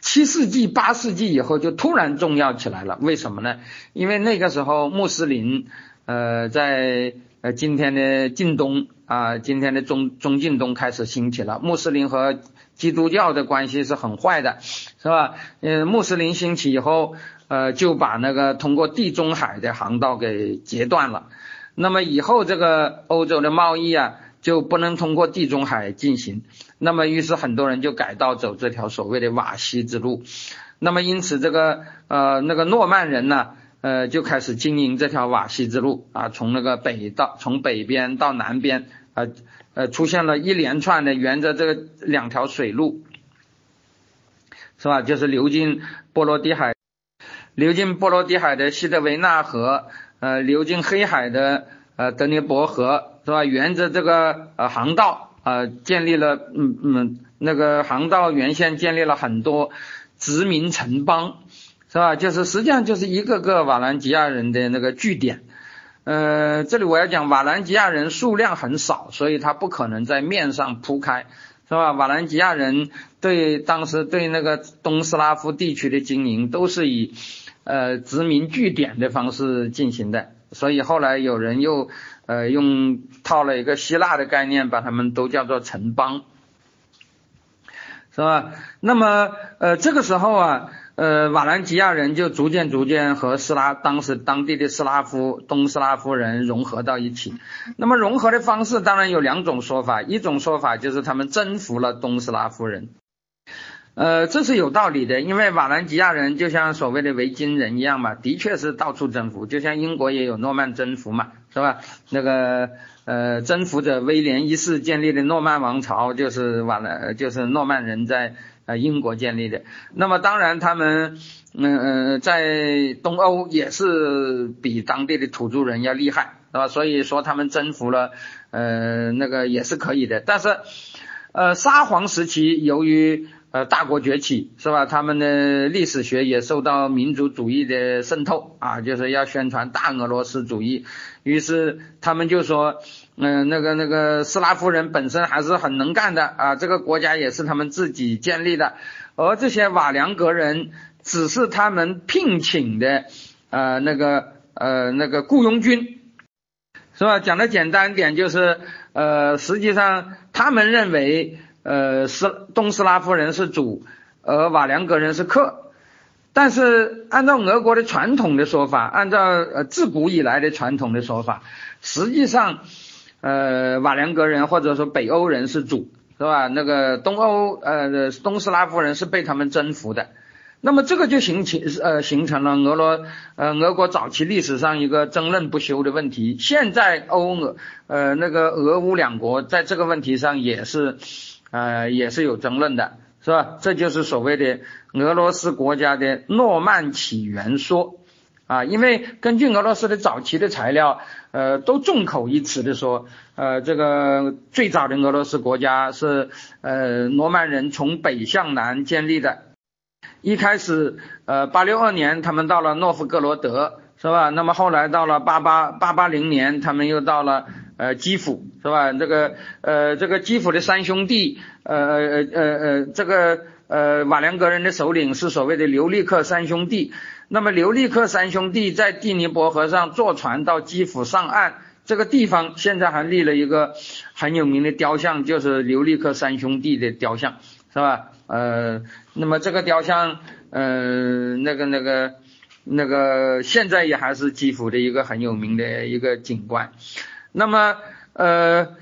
七世纪、八世纪以后就突然重要起来了。为什么呢？因为那个时候穆斯林，呃，在呃今天的近东。啊，今天的中中近东开始兴起了，穆斯林和基督教的关系是很坏的，是吧？嗯，穆斯林兴起以后，呃，就把那个通过地中海的航道给截断了。那么以后这个欧洲的贸易啊，就不能通过地中海进行。那么于是很多人就改道走这条所谓的瓦西之路。那么因此这个呃那个诺曼人呢？呃，就开始经营这条瓦西之路啊，从那个北到从北边到南边啊，呃，出现了一连串的沿着这个两条水路，是吧？就是流进波罗的海，流进波罗的海的西德维纳河，呃，流进黑海的呃德涅伯河，是吧？沿着这个呃航道啊，建立了嗯嗯那个航道沿线建立了很多殖民城邦。是吧？就是实际上就是一个个瓦兰吉亚人的那个据点。呃，这里我要讲瓦兰吉亚人数量很少，所以他不可能在面上铺开，是吧？瓦兰吉亚人对当时对那个东斯拉夫地区的经营都是以呃殖民据点的方式进行的，所以后来有人又呃用套了一个希腊的概念，把他们都叫做城邦，是吧？那么呃这个时候啊。呃，瓦兰吉亚人就逐渐逐渐和斯拉当时当地的斯拉夫东斯拉夫人融合到一起。那么融合的方式当然有两种说法，一种说法就是他们征服了东斯拉夫人。呃，这是有道理的，因为瓦兰吉亚人就像所谓的维京人一样嘛，的确是到处征服，就像英国也有诺曼征服嘛，是吧？那个呃，征服者威廉一世建立的诺曼王朝就是瓦兰，就是诺曼人在。呃，英国建立的，那么当然他们，嗯嗯，在东欧也是比当地的土著人要厉害，是吧？所以说他们征服了，呃，那个也是可以的。但是，呃，沙皇时期由于呃大国崛起是吧？他们的历史学也受到民族主义的渗透啊，就是要宣传大俄罗斯主义。于是他们就说，嗯，那个那个斯拉夫人本身还是很能干的啊，这个国家也是他们自己建立的，而这些瓦良格人只是他们聘请的呃那个呃那个雇佣军。是吧？讲的简单点就是，呃，实际上他们认为，呃，斯东斯拉夫人是主，而瓦良格人是客。但是按照俄国的传统的说法，按照呃自古以来的传统的说法，实际上，呃，瓦良格人或者说北欧人是主，是吧？那个东欧呃东斯拉夫人是被他们征服的。那么这个就形成呃形成了俄罗呃俄国早期历史上一个争论不休的问题。现在欧俄呃那个俄乌两国在这个问题上也是呃也是有争论的，是吧？这就是所谓的俄罗斯国家的诺曼起源说啊，因为根据俄罗斯的早期的材料，呃都众口一词的说，呃这个最早的俄罗斯国家是呃诺曼人从北向南建立的。一开始，呃，八六二年他们到了诺夫哥罗德，是吧？那么后来到了八八八八零年，他们又到了呃基辅，是吧？这个呃这个基辅的三兄弟，呃呃呃呃这个呃瓦良格人的首领是所谓的留利克三兄弟。那么留利克三兄弟在第尼伯河上坐船到基辅上岸，这个地方现在还立了一个很有名的雕像，就是留利克三兄弟的雕像，是吧？呃，那么这个雕像，呃，那个那个那个，现在也还是基辅的一个很有名的一个景观。那么，呃，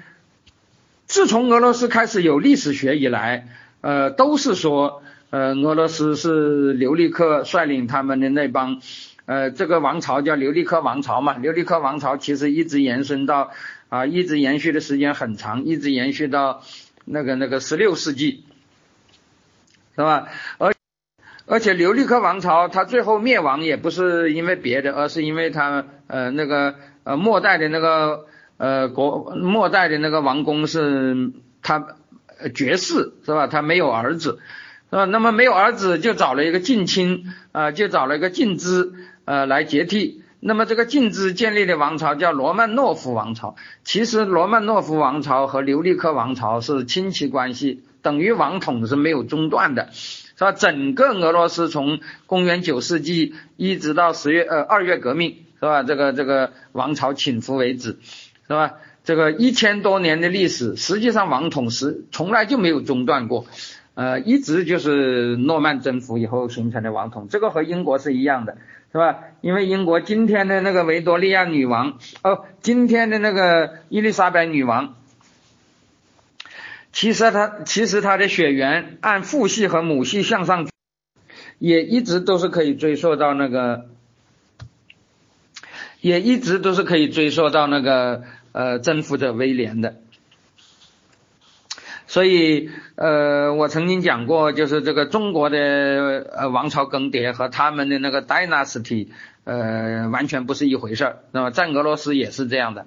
自从俄罗斯开始有历史学以来，呃，都是说，呃，俄罗斯是留利克率领他们的那帮，呃，这个王朝叫留利克王朝嘛。留利克王朝其实一直延伸到啊，一直延续的时间很长，一直延续到那个那个十六世纪。是吧？而而且留利克王朝它最后灭亡也不是因为别的，而是因为它呃那个呃末代的那个呃国末代的那个王公是他绝世是吧？他没有儿子是吧？那么没有儿子就找了一个近亲啊，就找了一个近支呃来接替。那么这个近支建立的王朝叫罗曼诺夫王朝。其实罗曼诺夫王朝和留利克王朝是亲戚关系。等于王统是没有中断的，是吧？整个俄罗斯从公元九世纪一直到十月呃二月革命，是吧？这个这个王朝倾覆为止，是吧？这个一千多年的历史，实际上王统是从来就没有中断过，呃，一直就是诺曼征服以后形成的王统。这个和英国是一样的，是吧？因为英国今天的那个维多利亚女王，哦，今天的那个伊丽莎白女王。其实她其实她的血缘按父系和母系向上，也一直都是可以追溯到那个，也一直都是可以追溯到那个呃征服者威廉的。所以呃我曾经讲过，就是这个中国的呃王朝更迭和他们的那个 dynasty 呃完全不是一回事儿，那么在俄罗斯也是这样的。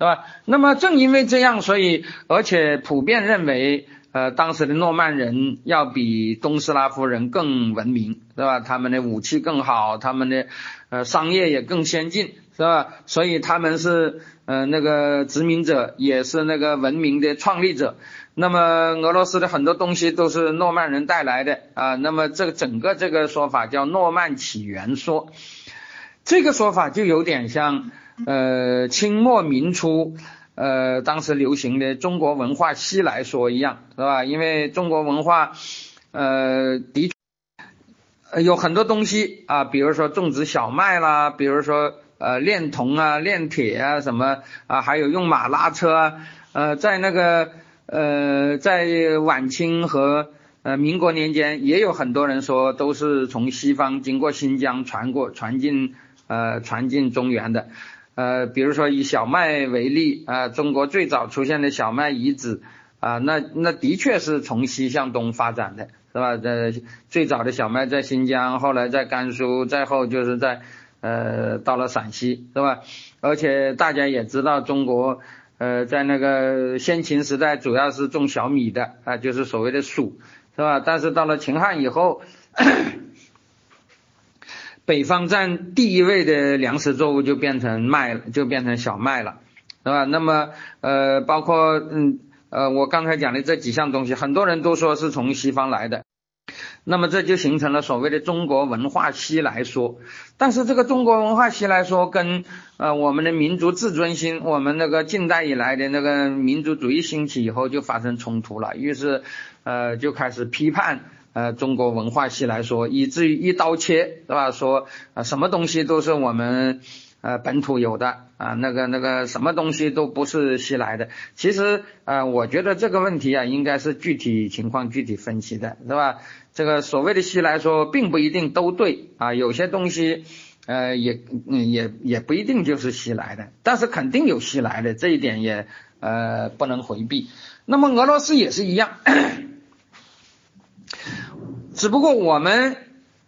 是吧？那么正因为这样，所以而且普遍认为，呃，当时的诺曼人要比东斯拉夫人更文明，是吧？他们的武器更好，他们的呃商业也更先进，是吧？所以他们是呃那个殖民者，也是那个文明的创立者。那么俄罗斯的很多东西都是诺曼人带来的啊。那么这个整个这个说法叫诺曼起源说，这个说法就有点像。呃，清末明初，呃，当时流行的中国文化西来说一样，是吧？因为中国文化，呃，的确有很多东西啊，比如说种植小麦啦，比如说呃炼铜啊、炼铁啊什么啊，还有用马拉车啊，呃，在那个呃在晚清和呃民国年间，也有很多人说都是从西方经过新疆传过传进呃传进中原的。呃，比如说以小麦为例啊，中国最早出现的小麦遗址啊，那那的确是从西向东发展的，是吧？这最早的小麦在新疆，后来在甘肃，再后就是在呃到了陕西，是吧？而且大家也知道，中国呃在那个先秦时代主要是种小米的啊，就是所谓的黍，是吧？但是到了秦汉以后，北方占第一位的粮食作物就变成麦，就变成小麦了，是吧？那么呃，包括嗯呃，我刚才讲的这几项东西，很多人都说是从西方来的。那么这就形成了所谓的中国文化西来说，但是这个中国文化西来说跟呃我们的民族自尊心，我们那个近代以来的那个民族主义兴起以后就发生冲突了，于是呃就开始批判呃中国文化西来说，以至于一刀切，是吧？说啊什么东西都是我们呃本土有的啊，那个那个什么东西都不是西来的。其实呃我觉得这个问题啊应该是具体情况具体分析的，是吧？这个所谓的西来说，并不一定都对啊，有些东西，呃，也也也不一定就是西来的，但是肯定有西来的，这一点也呃不能回避。那么俄罗斯也是一样，只不过我们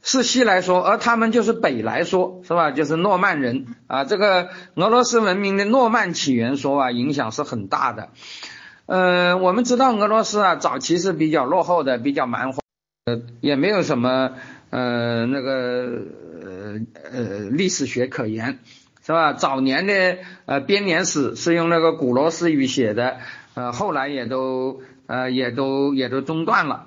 是西来说，而他们就是北来说，是吧？就是诺曼人啊，这个俄罗斯文明的诺曼起源说啊，影响是很大的。呃，我们知道俄罗斯啊，早期是比较落后的，比较蛮荒。也没有什么呃那个呃呃历史学可言，是吧？早年的呃编年史是用那个古罗斯语写的，呃后来也都呃也都也都中断了，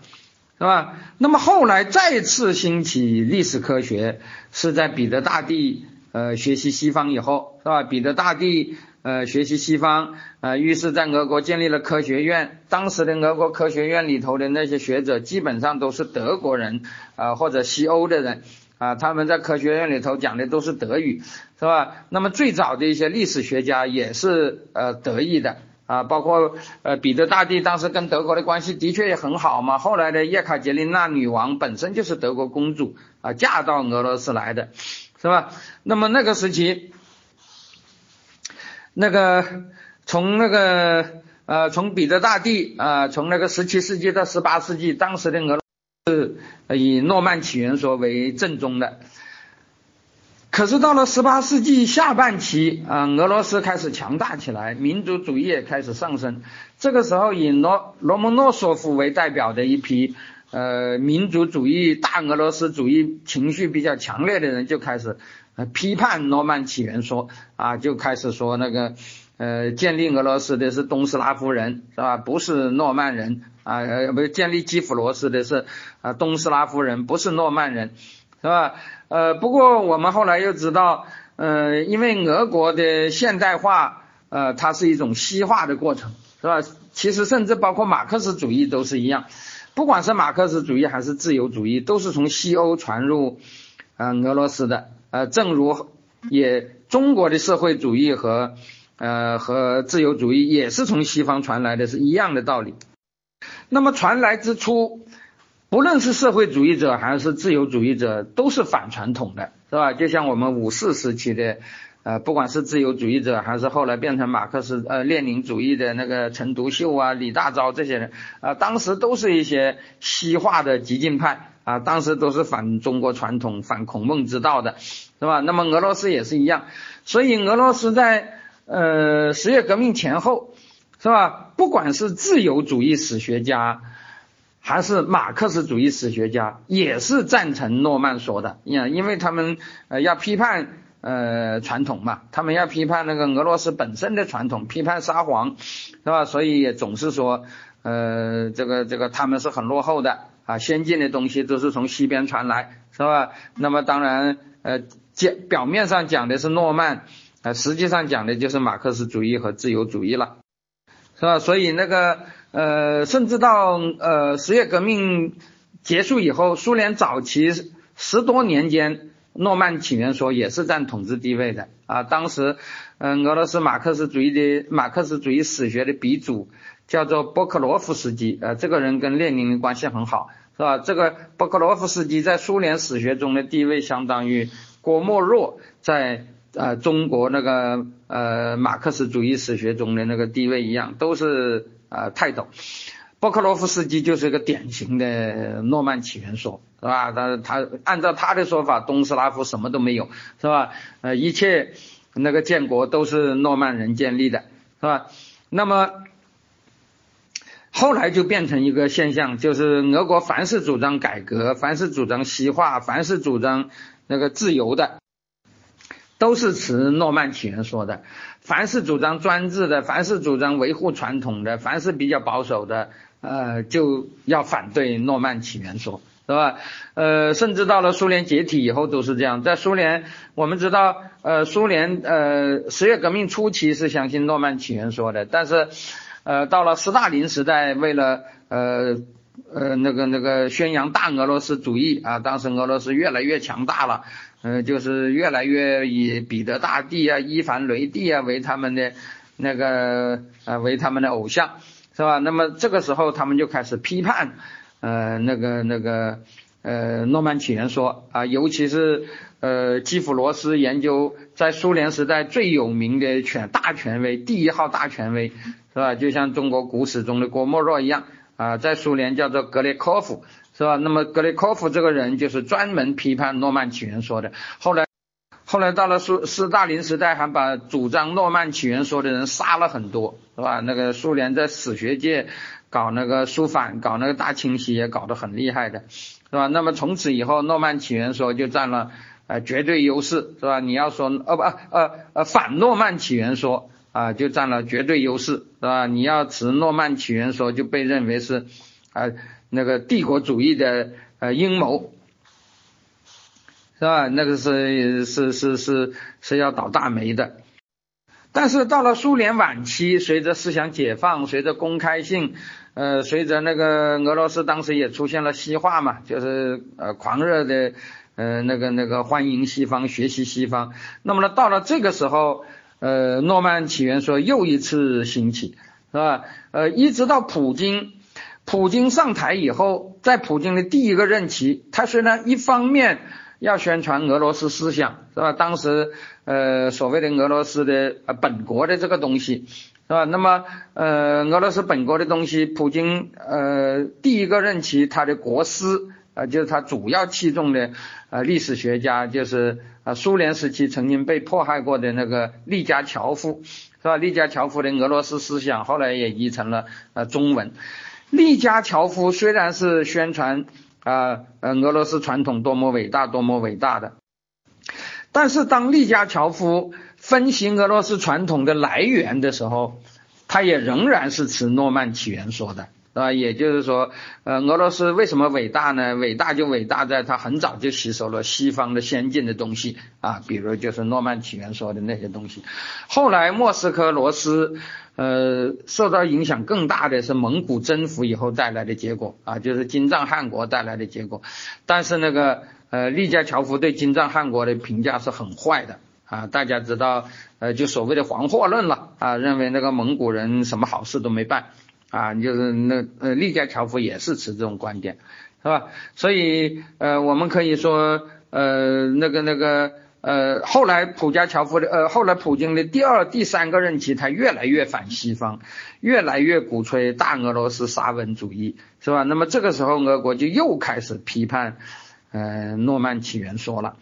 是吧？那么后来再次兴起历史科学，是在彼得大帝呃学习西方以后，是吧？彼得大帝。呃，学习西方，呃，于是，在俄国建立了科学院。当时的俄国科学院里头的那些学者，基本上都是德国人，啊，或者西欧的人，啊，他们在科学院里头讲的都是德语，是吧？那么最早的一些历史学家也是呃德裔的，啊，包括呃彼得大帝当时跟德国的关系的确也很好嘛。后来的叶卡捷琳娜女王本身就是德国公主，啊，嫁到俄罗斯来的，是吧？那么那个时期。那个从那个呃从彼得大帝啊从那个十七世纪到十八世纪，当时的俄罗斯以诺曼起源说为正宗的。可是到了十八世纪下半期啊，俄罗斯开始强大起来，民族主义也开始上升。这个时候以罗罗蒙诺索夫为代表的一批呃民族主义大俄罗斯主义情绪比较强烈的人就开始。呃，批判诺曼起源说啊，就开始说那个呃，建立俄罗斯的是东斯拉夫人是吧？不是诺曼人啊，呃，不是建立基辅罗斯的是啊，东斯拉夫人不是诺曼人是吧？呃，不过我们后来又知道，呃，因为俄国的现代化，呃，它是一种西化的过程是吧？其实甚至包括马克思主义都是一样，不管是马克思主义还是自由主义，都是从西欧传入啊俄罗斯的。呃，正如也中国的社会主义和呃和自由主义也是从西方传来的，是一样的道理。那么传来之初，不论是社会主义者还是自由主义者，都是反传统的，是吧？就像我们五四时期的呃，不管是自由主义者还是后来变成马克思呃列宁主义的那个陈独秀啊、李大钊这些人啊，当时都是一些西化的激进派。啊，当时都是反中国传统、反孔孟之道的，是吧？那么俄罗斯也是一样，所以俄罗斯在呃十月革命前后，是吧？不管是自由主义史学家，还是马克思主义史学家，也是赞成诺曼说的，因因为他们呃要批判呃传统嘛，他们要批判那个俄罗斯本身的传统，批判沙皇，是吧？所以也总是说呃这个这个他们是很落后的。啊，先进的东西都是从西边传来，是吧？那么当然，呃，讲表面上讲的是诺曼，啊，实际上讲的就是马克思主义和自由主义了，是吧？所以那个，呃，甚至到呃十月革命结束以后，苏联早期十多年间，诺曼起源说也是占统治地位的啊。当时，嗯，俄罗斯马克思主义的马克思主义史学的鼻祖。叫做波克罗夫斯基，呃，这个人跟列宁的关系很好，是吧？这个波克罗夫斯基在苏联史学中的地位，相当于郭沫若在呃中国那个呃马克思主义史学中的那个地位一样，都是呃泰斗。波克罗夫斯基就是一个典型的诺曼起源说，是吧？他他按照他的说法，东斯拉夫什么都没有，是吧？呃，一切那个建国都是诺曼人建立的，是吧？那么。后来就变成一个现象，就是俄国凡是主张改革、凡是主张西化、凡是主张那个自由的，都是持诺曼起源说的；凡是主张专制的、凡是主张维护传统的、凡是比较保守的，呃，就要反对诺曼起源说。是吧？呃，甚至到了苏联解体以后都是这样。在苏联，我们知道，呃，苏联呃十月革命初期是相信诺曼起源说的，但是，呃，到了斯大林时代，为了呃呃那个那个宣扬大俄罗斯主义啊，当时俄罗斯越来越强大了，呃，就是越来越以彼得大帝啊、伊凡雷帝啊为他们的那个呃为他们的偶像，是吧？那么这个时候他们就开始批判。呃，那个那个，呃，诺曼起源说啊，尤其是呃，基辅罗斯研究在苏联时代最有名的权大权威，第一号大权威是吧？就像中国古史中的郭沫若一样啊，在苏联叫做格列科夫是吧？那么格列科夫这个人就是专门批判诺曼起源说的。后来后来到了苏斯大林时代，还把主张诺曼起源说的人杀了很多是吧？那个苏联在史学界。搞那个书反，搞那个大清洗也搞得很厉害的，是吧？那么从此以后，诺曼起源说就占了呃绝对优势，是吧？你要说呃不呃呃反诺曼起源说啊，就占了绝对优势，是吧？你要持诺曼起源说，就被认为是啊那个帝国主义的呃阴谋，是吧？那个是是是是是要倒大霉的。但是到了苏联晚期，随着思想解放，随着公开性。呃，随着那个俄罗斯当时也出现了西化嘛，就是呃狂热的呃那个那个欢迎西方学习西方。那么呢，到了这个时候，呃，诺曼起源说又一次兴起，是吧？呃，一直到普京，普京上台以后，在普京的第一个任期，他虽然一方面要宣传俄罗斯思想，是吧？当时呃所谓的俄罗斯的呃本国的这个东西。是吧？那么，呃，俄罗斯本国的东西，普京，呃，第一个任期他的国师，呃，就是他主要器重的，呃，历史学家，就是啊，苏联时期曾经被迫害过的那个利加乔夫，是吧？利加乔夫的俄罗斯思想后来也译成了呃中文。利加乔夫虽然是宣传啊，呃，俄罗斯传统多么伟大，多么伟大的，但是当利加乔夫。分析俄罗斯传统的来源的时候，他也仍然是持诺曼起源说的，啊？也就是说，呃，俄罗斯为什么伟大呢？伟大就伟大在它很早就吸收了西方的先进的东西啊，比如就是诺曼起源说的那些东西。后来莫斯科罗斯，呃，受到影响更大的是蒙古征服以后带来的结果啊，就是金帐汗国带来的结果。但是那个呃，利加乔夫对金帐汗国的评价是很坏的。啊，大家知道，呃，就所谓的黄祸论了啊，认为那个蒙古人什么好事都没办啊，就是那呃，利加乔夫也是持这种观点，是吧？所以呃，我们可以说呃，那个那个呃，后来普加乔夫的呃，后来普京的第二、第三个任期，他越来越反西方，越来越鼓吹大俄罗斯沙文主义，是吧？那么这个时候，俄国就又开始批判呃诺曼起源说了。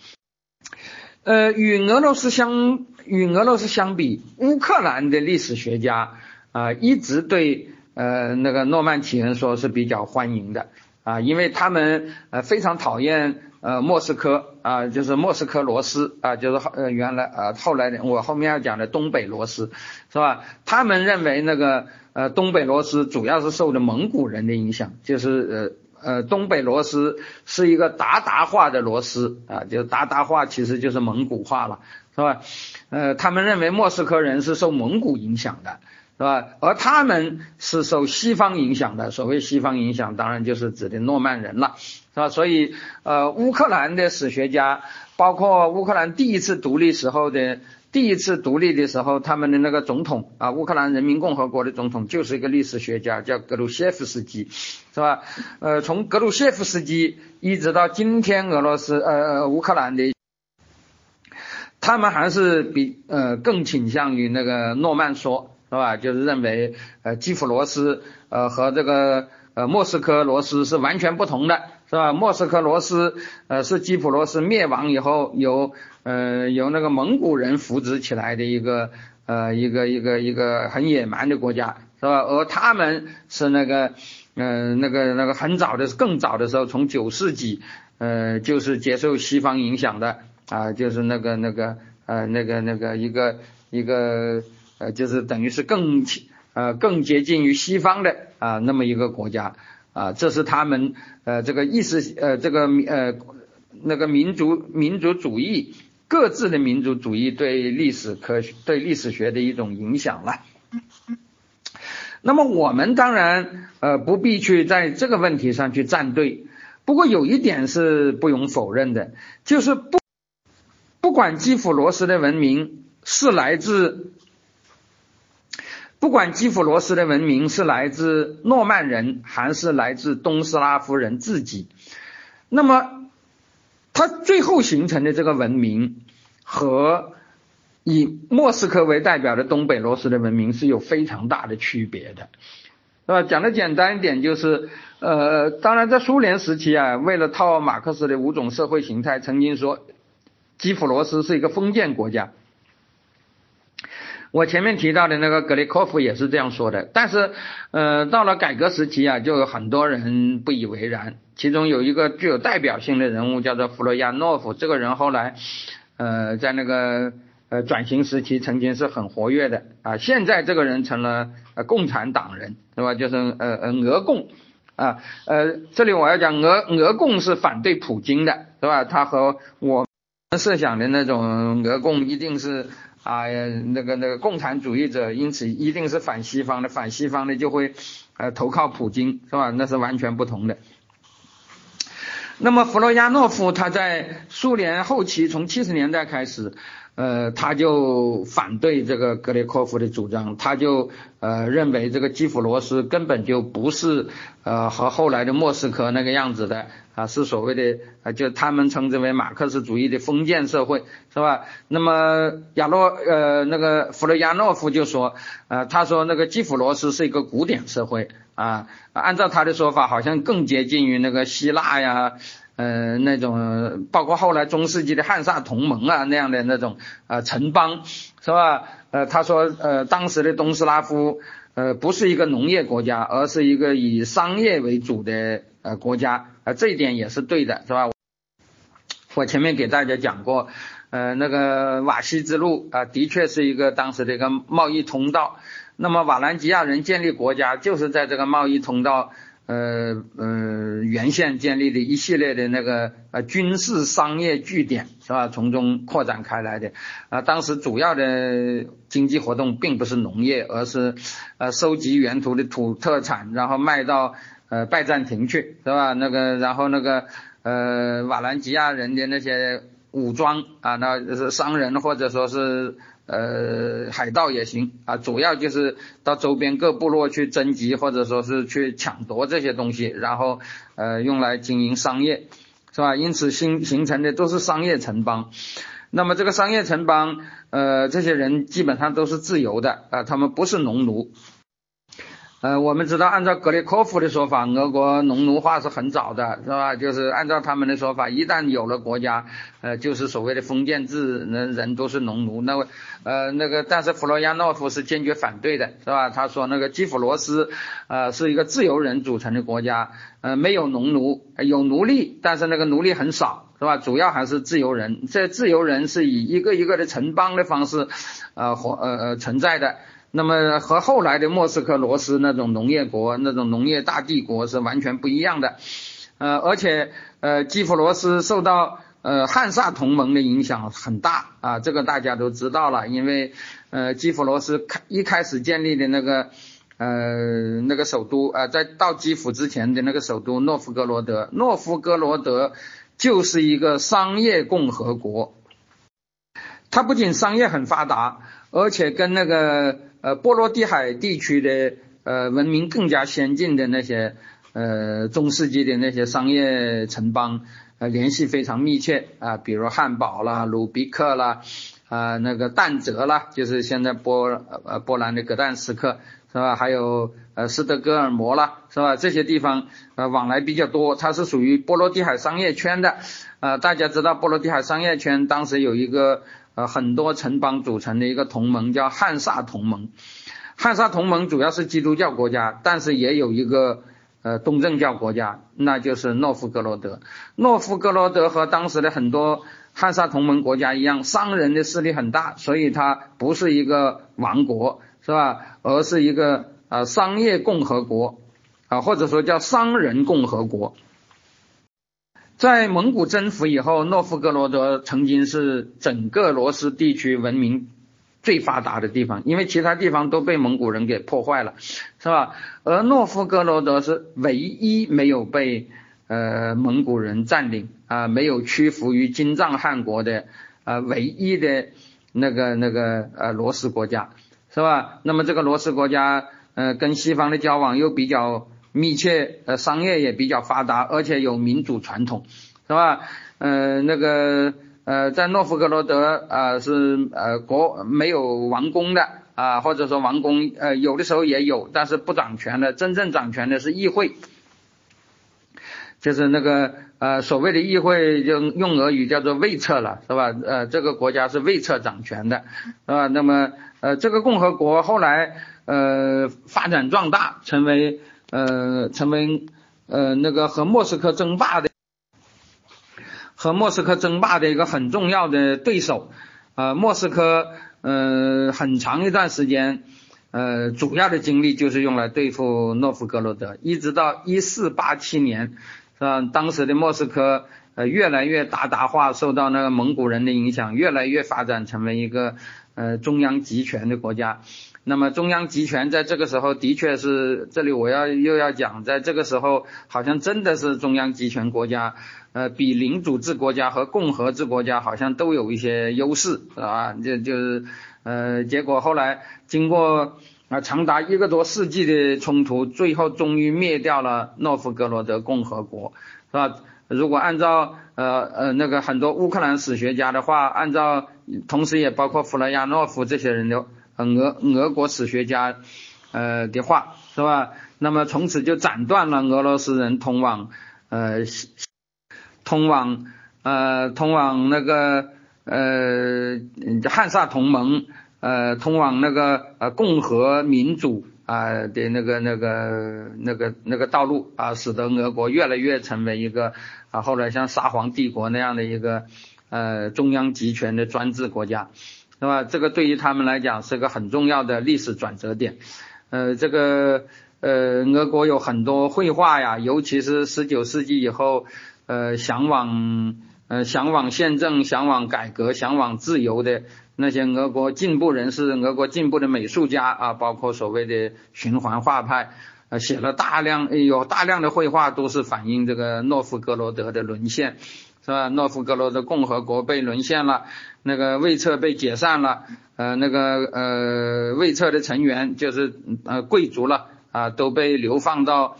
呃，与俄罗斯相与俄罗斯相比，乌克兰的历史学家啊，一直对呃那个诺曼底人说是比较欢迎的啊，因为他们呃非常讨厌呃莫斯科啊，就是莫斯科罗斯啊，就是呃原来啊后来的我后面要讲的东北罗斯是吧？他们认为那个呃东北罗斯主要是受的蒙古人的影响，就是呃。呃，东北罗斯是一个鞑靼化的罗斯啊，就鞑靼化其实就是蒙古化了，是吧？呃，他们认为莫斯科人是受蒙古影响的，是吧？而他们是受西方影响的。所谓西方影响，当然就是指的诺曼人了，是吧？所以，呃，乌克兰的史学家，包括乌克兰第一次独立时候的。第一次独立的时候，他们的那个总统啊，乌克兰人民共和国的总统就是一个历史学家，叫格鲁谢夫斯基，是吧？呃，从格鲁谢夫斯基一直到今天，俄罗斯呃乌克兰的，他们还是比呃更倾向于那个诺曼说，是吧？就是认为呃基辅罗斯呃和这个呃莫斯科罗斯是完全不同的，是吧？莫斯科罗斯呃是基辅罗斯灭亡以后由。呃，由那个蒙古人扶植起来的一个呃一个一个一个很野蛮的国家，是吧？而他们是那个，嗯，那个那个很早的更早的时候，从九世纪，呃，就是接受西方影响的啊，就是那个那个呃那个那个一个一个呃，就是等于是更呃更接近于西方的啊那么一个国家啊，这是他们呃这个意识呃这个呃那个民族民族主义。各自的民族主义对历史科学、对历史学的一种影响了。那么我们当然呃不必去在这个问题上去站队，不过有一点是不容否认的，就是不不管基辅罗斯的文明是来自，不管基辅罗斯的文明是来自诺曼人还是来自东斯拉夫人自己，那么。它最后形成的这个文明和以莫斯科为代表的东北罗斯的文明是有非常大的区别的，是吧？讲的简单一点就是，呃，当然在苏联时期啊，为了套马克思的五种社会形态，曾经说基辅罗斯是一个封建国家。我前面提到的那个格列科夫也是这样说的，但是，呃，到了改革时期啊，就有很多人不以为然。其中有一个具有代表性的人物叫做弗洛亚诺夫，这个人后来，呃，在那个呃转型时期曾经是很活跃的啊。现在这个人成了呃共产党人，是吧？就是呃呃俄共啊，呃，这里我要讲俄俄共是反对普京的，是吧？他和我们设想的那种俄共一定是。啊，那个那个共产主义者，因此一定是反西方的，反西方的就会呃投靠普京，是吧？那是完全不同的。那么弗洛亚诺夫他在苏联后期，从七十年代开始。呃，他就反对这个格列科夫的主张，他就呃认为这个基辅罗斯根本就不是呃和后来的莫斯科那个样子的啊，是所谓的啊，就他们称之为马克思主义的封建社会，是吧？那么亚洛呃那个弗洛亚诺夫就说，呃他说那个基辅罗斯是一个古典社会啊，按照他的说法，好像更接近于那个希腊呀。呃，那种包括后来中世纪的汉萨同盟啊那样的那种呃城邦，是吧？呃，他说呃当时的东斯拉夫呃不是一个农业国家，而是一个以商业为主的呃国家，呃这一点也是对的，是吧？我前面给大家讲过，呃那个瓦西之路啊的确是一个当时的一个贸易通道，那么瓦兰吉亚人建立国家就是在这个贸易通道。呃呃，原先建立的一系列的那个呃军事商业据点是吧？从中扩展开来的啊，当时主要的经济活动并不是农业，而是呃收集沿途的土特产，然后卖到呃拜占庭去是吧？那个然后那个呃瓦兰吉亚人的那些武装啊，那是商人或者说是。呃，海盗也行啊，主要就是到周边各部落去征集，或者说是去抢夺这些东西，然后呃用来经营商业，是吧？因此形形成的都是商业城邦。那么这个商业城邦，呃，这些人基本上都是自由的啊，他们不是农奴。呃，我们知道，按照格列科夫的说法，俄国农奴化是很早的，是吧？就是按照他们的说法，一旦有了国家，呃，就是所谓的封建制，人人都是农奴。那呃，那个，但是弗洛亚诺夫是坚决反对的，是吧？他说那个基辅罗斯，呃，是一个自由人组成的国家，呃，没有农奴，有奴隶，但是那个奴隶很少，是吧？主要还是自由人，这自由人是以一个一个的城邦的方式，呃，活呃呃存在的。那么和后来的莫斯科罗斯那种农业国、那种农业大帝国是完全不一样的，呃，而且呃基辅罗斯受到呃汉萨同盟的影响很大啊，这个大家都知道了，因为呃基辅罗斯开一开始建立的那个呃那个首都啊，在到基辅之前的那个首都诺夫哥罗德，诺夫哥罗德就是一个商业共和国，它不仅商业很发达，而且跟那个呃，波罗的海地区的呃文明更加先进的那些呃中世纪的那些商业城邦呃联系非常密切啊，比如汉堡啦、鲁比克啦啊那个但泽啦，就是现在波呃波兰的格但斯克是吧？还有呃斯德哥尔摩啦是吧？这些地方呃往来比较多，它是属于波罗的海商业圈的。呃，大家知道波罗的海商业圈当时有一个呃很多城邦组成的一个同盟，叫汉萨同盟。汉萨同盟主要是基督教国家，但是也有一个呃东正教国家，那就是诺夫哥罗德。诺夫哥罗德和当时的很多汉萨同盟国家一样，商人的势力很大，所以它不是一个王国，是吧？而是一个呃商业共和国啊，或者说叫商人共和国。在蒙古征服以后，诺夫哥罗德曾经是整个罗斯地区文明最发达的地方，因为其他地方都被蒙古人给破坏了，是吧？而诺夫哥罗德是唯一没有被呃蒙古人占领啊，没有屈服于金帐汗国的啊唯一的那个那个呃罗斯国家，是吧？那么这个罗斯国家呃跟西方的交往又比较。密切，呃，商业也比较发达，而且有民主传统，是吧？呃，那个，呃，在诺夫哥罗德啊，是呃国没有王宫的啊，或者说王宫，呃，有的时候也有，但是不掌权的，真正掌权的是议会，就是那个呃所谓的议会，就用俄语叫做卫策了，是吧？呃，这个国家是卫策掌权的，是吧？那么，呃，这个共和国后来呃发展壮大，成为。呃，成为呃那个和莫斯科争霸的和莫斯科争霸的一个很重要的对手。呃，莫斯科呃很长一段时间呃主要的精力就是用来对付诺夫哥罗德，一直到一四八七年，是吧？当时的莫斯科呃越来越达达化，受到那个蒙古人的影响，越来越发展成为一个呃中央集权的国家。那么中央集权在这个时候的确是，这里我要又要讲，在这个时候好像真的是中央集权国家，呃，比领主制国家和共和制国家好像都有一些优势，是吧？就就是，呃，结果后来经过啊长达一个多世纪的冲突，最后终于灭掉了诺夫哥罗德共和国，是吧？如果按照呃呃那个很多乌克兰史学家的话，按照同时也包括弗拉亚诺夫这些人的。俄俄国史学家呃的话是吧？那么从此就斩断了俄罗斯人通往呃通往呃通往那个呃汉萨同盟呃通往那个呃共和民主啊的那个那个那个那个道路啊，使得俄国越来越成为一个啊后来像沙皇帝国那样的一个呃中央集权的专制国家。是吧？这个对于他们来讲是个很重要的历史转折点。呃，这个呃，俄国有很多绘画呀，尤其是十九世纪以后，呃，向往呃向往宪政、向往改革、向往自由的那些俄国进步人士、俄国进步的美术家啊，包括所谓的循环画派，呃，写了大量有大量的绘画，都是反映这个诺夫哥罗德的沦陷。是吧？诺夫哥罗德共和国被沦陷了，那个卫策被解散了，呃，那个呃卫策的成员就是呃贵族了啊，都被流放到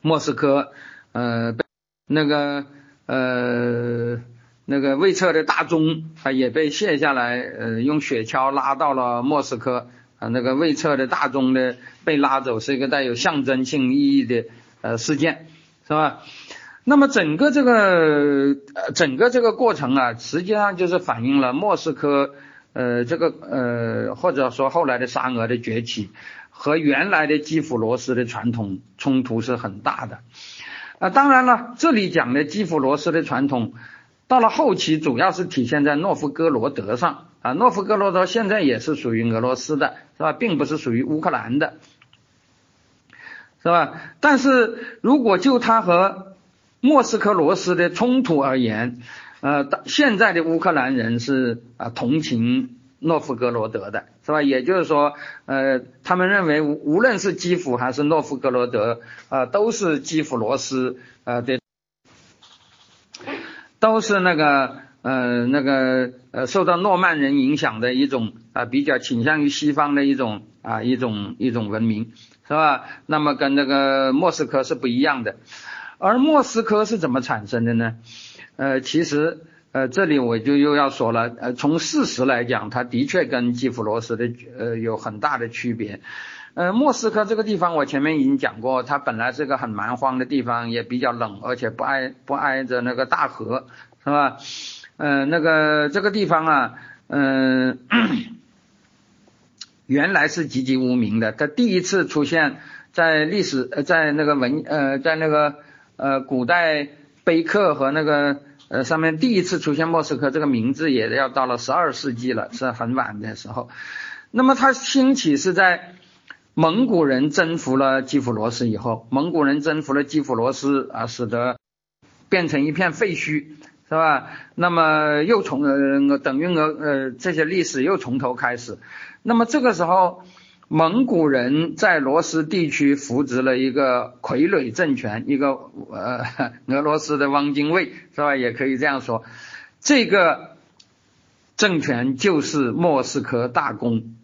莫斯科，呃，被那个呃那个卫策的大钟啊也被卸下来，呃，用雪橇拉到了莫斯科啊，那个卫策的大钟呢被拉走，是一个带有象征性意义的呃事件，是吧？那么整个这个呃整个这个过程啊，实际上就是反映了莫斯科呃这个呃或者说后来的沙俄的崛起和原来的基辅罗斯的传统冲突是很大的啊。当然了，这里讲的基辅罗斯的传统，到了后期主要是体现在诺夫哥罗德上啊。诺夫哥罗德现在也是属于俄罗斯的，是吧？并不是属于乌克兰的，是吧？但是如果就他和莫斯科罗斯的冲突而言，呃，现在的乌克兰人是啊同情诺夫哥罗德的，是吧？也就是说，呃，他们认为无无论是基辅还是诺夫哥罗德，啊，都是基辅罗斯啊的，都是那个呃那个呃受到诺曼人影响的一种啊比较倾向于西方的一种啊一种一种文明，是吧？那么跟那个莫斯科是不一样的。而莫斯科是怎么产生的呢？呃，其实呃，这里我就又要说了，呃，从事实来讲，它的确跟基辅罗斯的呃有很大的区别。呃，莫斯科这个地方我前面已经讲过，它本来是个很蛮荒的地方，也比较冷，而且不挨不挨着那个大河，是吧？呃，那个这个地方啊，嗯，原来是籍籍无名的，它第一次出现在历史，在那个文，呃，在那个呃古代碑刻和那个呃上面第一次出现莫斯科这个名字，也要到了十二世纪了，是很晚的时候。那么它兴起是在蒙古人征服了基辅罗斯以后，蒙古人征服了基辅罗斯啊，使得变成一片废墟，是吧？那么又从呃等于俄呃这些历史又从头开始。那么这个时候，蒙古人在罗斯地区扶植了一个傀儡政权，一个呃俄罗斯的汪精卫，是吧？也可以这样说，这个。政权就是莫斯科大公，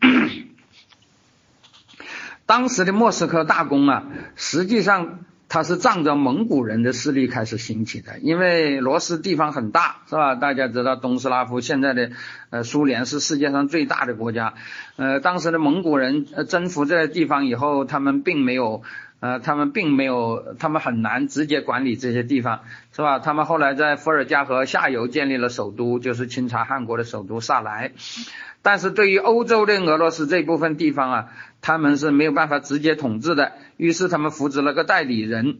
当时的莫斯科大公啊，实际上它是仗着蒙古人的势力开始兴起的，因为罗斯地方很大，是吧？大家知道东斯拉夫现在的呃苏联是世界上最大的国家，呃，当时的蒙古人征服这个地方以后，他们并没有。呃，他们并没有，他们很难直接管理这些地方，是吧？他们后来在伏尔加河下游建立了首都，就是清查汗国的首都萨莱。但是对于欧洲的俄罗斯这部分地方啊，他们是没有办法直接统治的，于是他们扶植了个代理人，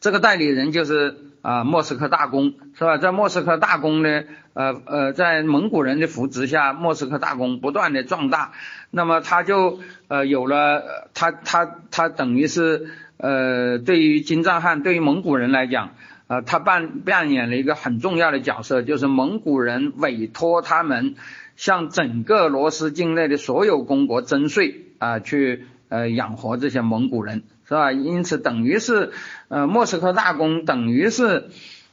这个代理人就是啊莫斯科大公，是吧？在莫斯科大公呢，呃呃，在蒙古人的扶持下，莫斯科大公不断的壮大。那么他就呃有了他他他等于是呃对于金帐汗对于蒙古人来讲呃他扮扮演了一个很重要的角色，就是蒙古人委托他们向整个罗斯境内的所有公国征税啊去呃养活这些蒙古人是吧？因此等于是呃莫斯科大公等于是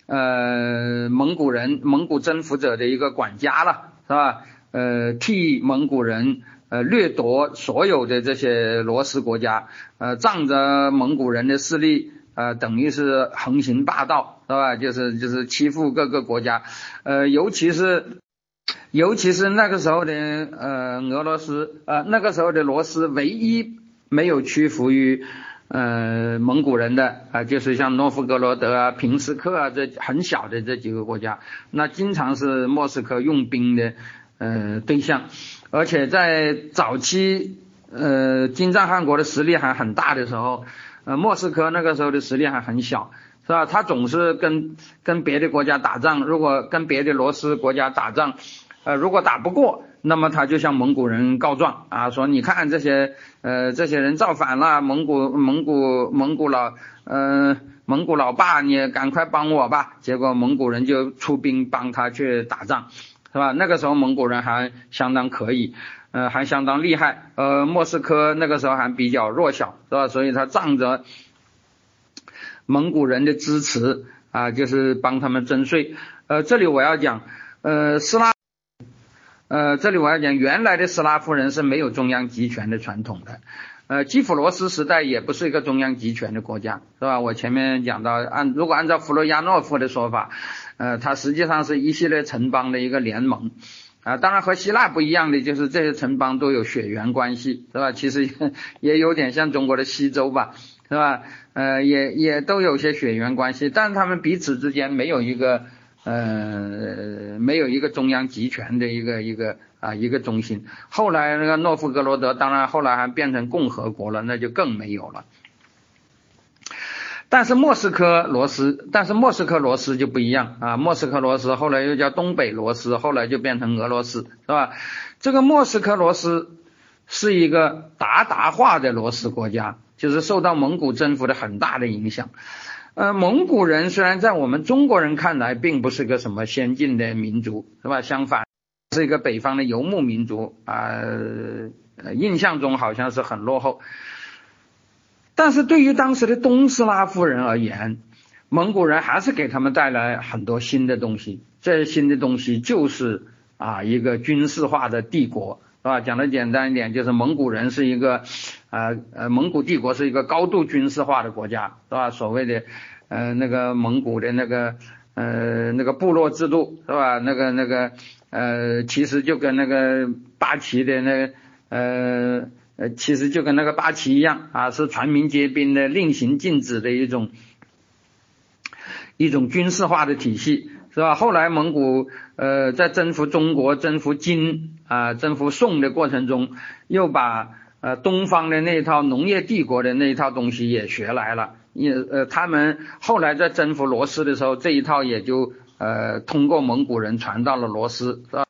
呃蒙古人蒙古征服者的一个管家了是吧？呃替蒙古人。呃，掠夺所有的这些罗斯国家，呃，仗着蒙古人的势力，呃，等于是横行霸道，是吧？就是就是欺负各个国家，呃，尤其是尤其是那个时候的呃俄罗斯，呃那个时候的罗斯，唯一没有屈服于呃蒙古人的啊，就是像诺夫哥罗德啊、平斯克啊这很小的这几个国家，那经常是莫斯科用兵的呃对象。而且在早期，呃，金帐汗国的实力还很大的时候，呃，莫斯科那个时候的实力还很小，是吧？他总是跟跟别的国家打仗，如果跟别的罗斯国家打仗，呃，如果打不过，那么他就向蒙古人告状啊，说你看这些呃这些人造反了，蒙古蒙古蒙古老呃蒙古老爸，你赶快帮我吧。结果蒙古人就出兵帮他去打仗。是吧？那个时候蒙古人还相当可以，呃，还相当厉害。呃，莫斯科那个时候还比较弱小，是吧？所以他仗着蒙古人的支持啊，就是帮他们征税。呃，这里我要讲，呃，斯拉，呃，这里我要讲，原来的斯拉夫人是没有中央集权的传统的。呃，基辅罗斯时代也不是一个中央集权的国家，是吧？我前面讲到，按如果按照弗洛亚诺夫的说法。呃，它实际上是一系列城邦的一个联盟，啊，当然和希腊不一样的就是这些城邦都有血缘关系，是吧？其实也有点像中国的西周吧，是吧？呃，也也都有些血缘关系，但是他们彼此之间没有一个呃没有一个中央集权的一个一个啊一个中心。后来那个诺夫哥罗德，当然后来还变成共和国了，那就更没有了。但是莫斯科罗斯，但是莫斯科罗斯就不一样啊！莫斯科罗斯后来又叫东北罗斯，后来就变成俄罗斯，是吧？这个莫斯科罗斯是一个鞑靼化的罗斯国家，就是受到蒙古征服的很大的影响。呃，蒙古人虽然在我们中国人看来并不是个什么先进的民族，是吧？相反，是一个北方的游牧民族啊，印象中好像是很落后。但是对于当时的东斯拉夫人而言，蒙古人还是给他们带来很多新的东西。这些新的东西就是啊，一个军事化的帝国，是吧？讲的简单一点，就是蒙古人是一个啊呃，蒙古帝国是一个高度军事化的国家，是吧？所谓的呃那个蒙古的那个呃那个部落制度，是吧？那个那个呃，其实就跟那个八旗的那呃。呃，其实就跟那个八旗一样啊，是全民皆兵的、令行禁止的一种一种军事化的体系。是吧？后来蒙古呃在征服中国、征服金啊、征服宋的过程中，又把呃东方的那一套农业帝国的那一套东西也学来了。也呃他们后来在征服罗斯的时候，这一套也就呃通过蒙古人传到了罗斯，是吧？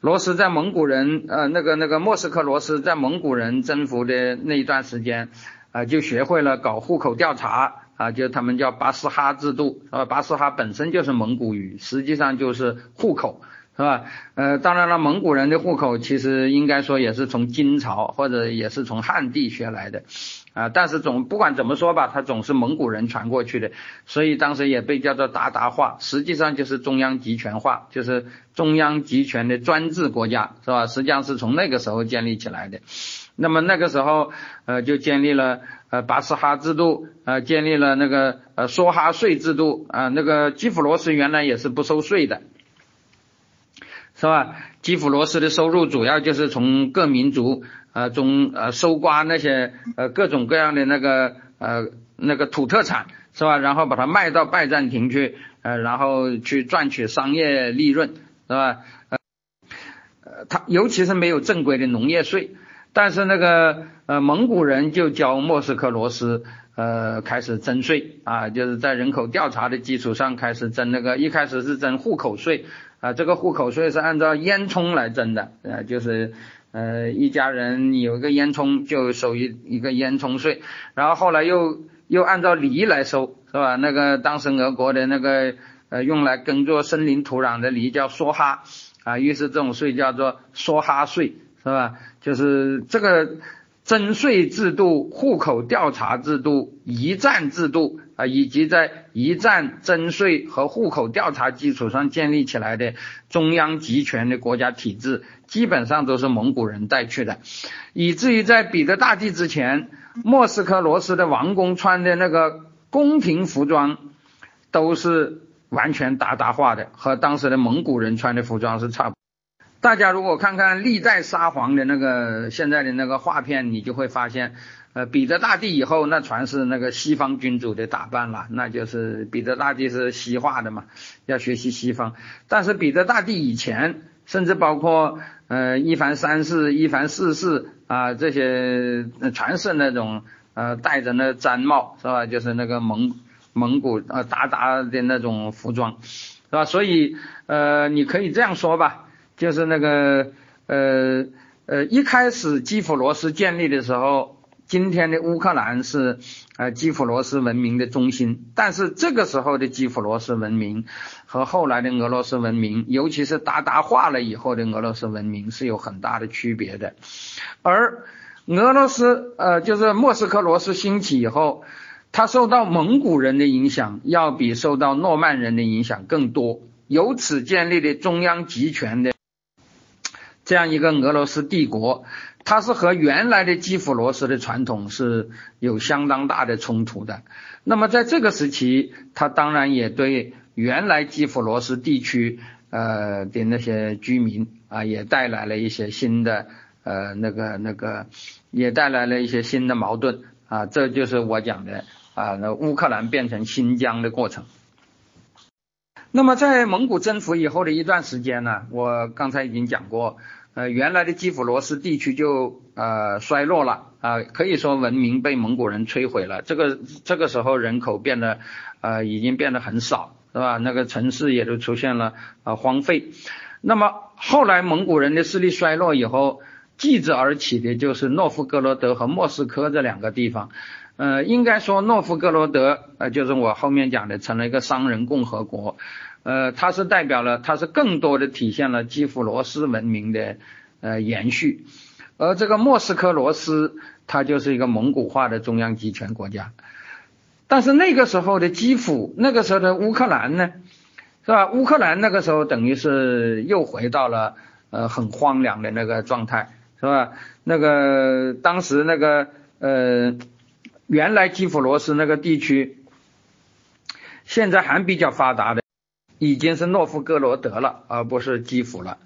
罗斯在蒙古人呃那个那个莫斯科罗斯在蒙古人征服的那一段时间。啊，就学会了搞户口调查啊，就他们叫巴斯哈制度，啊？巴斯哈本身就是蒙古语，实际上就是户口，是吧？呃，当然了，蒙古人的户口其实应该说也是从金朝或者也是从汉地学来的，啊，但是总不管怎么说吧，它总是蒙古人传过去的，所以当时也被叫做鞑靼化，实际上就是中央集权化，就是中央集权的专制国家，是吧？实际上是从那个时候建立起来的。那么那个时候，呃，就建立了呃巴斯哈制度，呃，建立了那个呃梭哈税制度，啊，那个基辅罗斯原来也是不收税的，是吧？基辅罗斯的收入主要就是从各民族呃中呃收刮那些呃各种各样的那个呃那个土特产，是吧？然后把它卖到拜占庭去，呃，然后去赚取商业利润，是吧？呃，他尤其是没有正规的农业税。但是那个呃蒙古人就教莫斯科罗斯呃开始征税啊，就是在人口调查的基础上开始征那个一开始是征户口税啊，这个户口税是按照烟囱来征的呃就是呃一家人有一个烟囱就收一一个烟囱税，然后后来又又按照犁来收是吧？那个当时俄国的那个呃用来耕作森林土壤的犁叫梭哈啊，于是这种税叫做梭哈税是吧？就是这个征税制度、户口调查制度、一站制度啊，以及在一战征税和户口调查基础上建立起来的中央集权的国家体制，基本上都是蒙古人带去的，以至于在彼得大帝之前，莫斯科罗斯的王公穿的那个宫廷服装都是完全鞑靼化的，和当时的蒙古人穿的服装是差不。大家如果看看历代沙皇的那个现在的那个画片，你就会发现，呃，彼得大帝以后那全是那个西方君主的打扮了，那就是彼得大帝是西化的嘛，要学习西方。但是彼得大帝以前，甚至包括呃一凡三世、一凡四世啊这些，全是那种呃戴着那毡帽是吧？就是那个蒙蒙古呃鞑靼的那种服装，是吧？所以呃你可以这样说吧。就是那个呃呃，一开始基辅罗斯建立的时候，今天的乌克兰是呃基辅罗斯文明的中心。但是这个时候的基辅罗斯文明和后来的俄罗斯文明，尤其是鞑靼化了以后的俄罗斯文明是有很大的区别的。而俄罗斯呃，就是莫斯科罗斯兴起以后，它受到蒙古人的影响要比受到诺曼人的影响更多，由此建立的中央集权的。这样一个俄罗斯帝国，它是和原来的基辅罗斯的传统是有相当大的冲突的。那么在这个时期，它当然也对原来基辅罗斯地区呃的那些居民啊，也带来了一些新的呃那个那个，也带来了一些新的矛盾啊。这就是我讲的啊，那乌克兰变成新疆的过程。那么在蒙古征服以后的一段时间呢，我刚才已经讲过，呃，原来的基辅罗斯地区就呃衰落了啊，可以说文明被蒙古人摧毁了。这个这个时候人口变得呃已经变得很少，是吧？那个城市也都出现了呃荒废。那么后来蒙古人的势力衰落以后，继之而起的就是诺夫哥罗德和莫斯科这两个地方。呃，应该说诺夫哥罗德呃就是我后面讲的成了一个商人共和国。呃，它是代表了，它是更多的体现了基辅罗斯文明的呃延续，而这个莫斯科罗斯，它就是一个蒙古化的中央集权国家。但是那个时候的基辅，那个时候的乌克兰呢，是吧？乌克兰那个时候等于是又回到了呃很荒凉的那个状态，是吧？那个当时那个呃原来基辅罗斯那个地区，现在还比较发达的。已经是诺夫哥罗德了，而不是基辅了。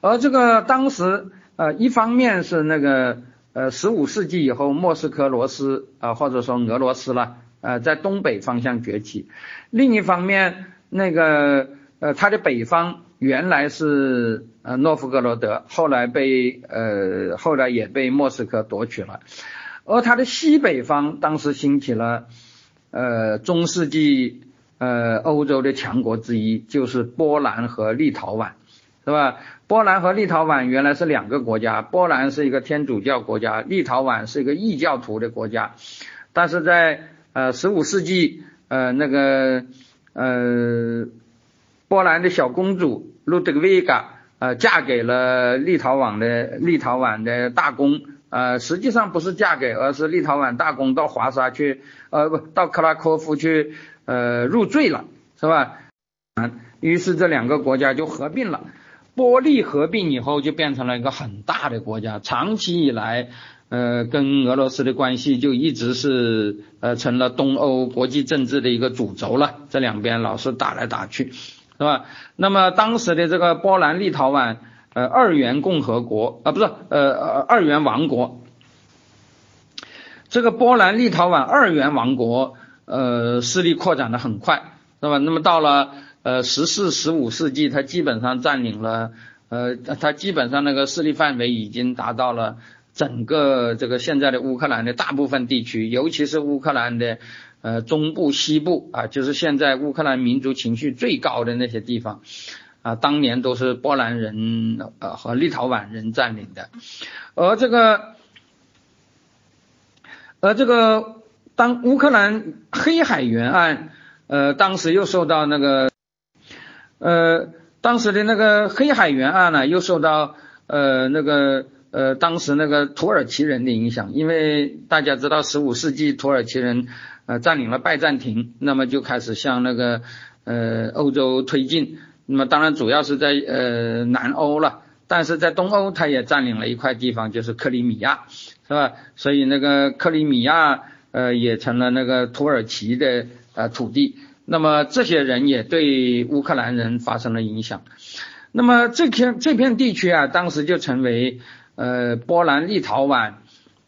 而这个当时，呃，一方面是那个，呃，十五世纪以后，莫斯科罗斯啊，或者说俄罗斯了，呃，在东北方向崛起；另一方面，那个，呃，它的北方原来是呃诺夫哥罗德，后来被呃后来也被莫斯科夺取了，而它的西北方当时兴起了呃中世纪呃欧洲的强国之一，就是波兰和立陶宛，是吧？波兰和立陶宛原来是两个国家，波兰是一个天主教国家，立陶宛是一个异教徒的国家，但是在呃十五世纪呃那个呃。波兰的小公主路德维嘎，呃，嫁给了立陶宛的立陶宛的大公，呃，实际上不是嫁给，而是立陶宛大公到华沙去，呃，不到克拉科夫去，呃，入赘了，是吧？于是这两个国家就合并了。波利合并以后就变成了一个很大的国家，长期以来，呃，跟俄罗斯的关系就一直是，呃，成了东欧国际政治的一个主轴了。这两边老是打来打去。是吧？那么当时的这个波兰立陶宛呃二元共和国啊，不是呃二元王国，这个波兰立陶宛二元王国呃势力扩展的很快，是吧？那么到了呃十四十五世纪，它基本上占领了呃它基本上那个势力范围已经达到了整个这个现在的乌克兰的大部分地区，尤其是乌克兰的。呃，中部、西部啊，就是现在乌克兰民族情绪最高的那些地方啊，当年都是波兰人呃和立陶宛人占领的。而这个，而这个，当乌克兰黑海沿岸，呃，当时又受到那个，呃，当时的那个黑海沿岸呢，又受到呃那个呃当时那个土耳其人的影响，因为大家知道十五世纪土耳其人。呃，占领了拜占庭，那么就开始向那个呃欧洲推进。那么当然主要是在呃南欧了，但是在东欧，它也占领了一块地方，就是克里米亚，是吧？所以那个克里米亚呃也成了那个土耳其的呃土地。那么这些人也对乌克兰人发生了影响。那么这片这片地区啊，当时就成为呃波兰、立陶宛、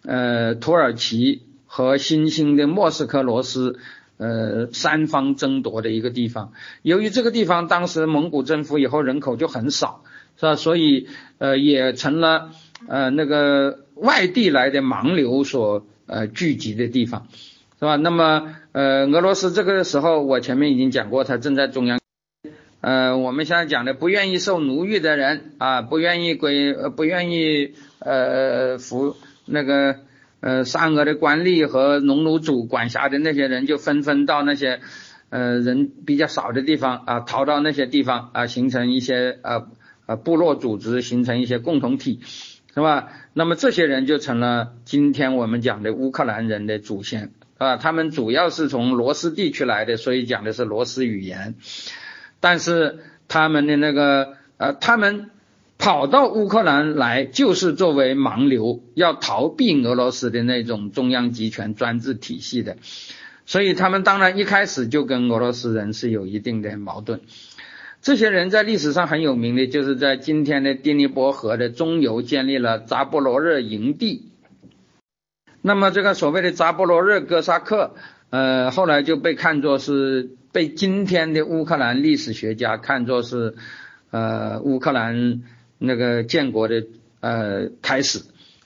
呃土耳其。和新兴的莫斯科罗斯，呃，三方争夺的一个地方。由于这个地方当时蒙古征服以后人口就很少，是吧？所以呃也成了呃那个外地来的盲流所呃聚集的地方，是吧？那么呃俄罗斯这个时候我前面已经讲过，它正在中央。呃我们现在讲的不愿意受奴役的人啊，不愿意归不愿意呃服那个。呃，沙俄的官吏和农奴主管辖的那些人就纷纷到那些呃人比较少的地方啊，逃到那些地方啊，形成一些呃呃部落组织，形成一些共同体，是吧？那么这些人就成了今天我们讲的乌克兰人的祖先，啊，他们主要是从罗斯地区来的，所以讲的是罗斯语言，但是他们的那个呃，他们。跑到乌克兰来就是作为盲流，要逃避俄罗斯的那种中央集权专制体系的，所以他们当然一开始就跟俄罗斯人是有一定的矛盾。这些人在历史上很有名的，就是在今天的第尼伯河的中游建立了扎波罗热营地。那么这个所谓的扎波罗热哥萨克，呃，后来就被看作是被今天的乌克兰历史学家看作是呃乌克兰。那个建国的呃开始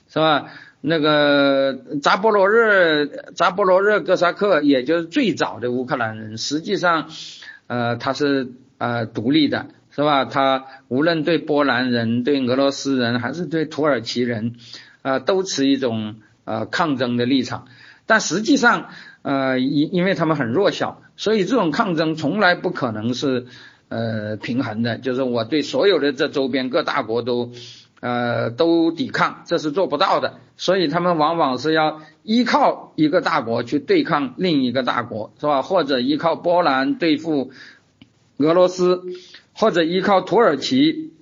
是吧？那个扎波罗热扎波罗热哥萨克，也就是最早的乌克兰人，实际上呃他是呃独立的，是吧？他无论对波兰人、对俄罗斯人还是对土耳其人啊，都持一种呃抗争的立场。但实际上呃因因为他们很弱小，所以这种抗争从来不可能是。呃，平衡的，就是我对所有的这周边各大国都，呃，都抵抗，这是做不到的。所以他们往往是要依靠一个大国去对抗另一个大国，是吧？或者依靠波兰对付俄罗斯，或者依靠土耳其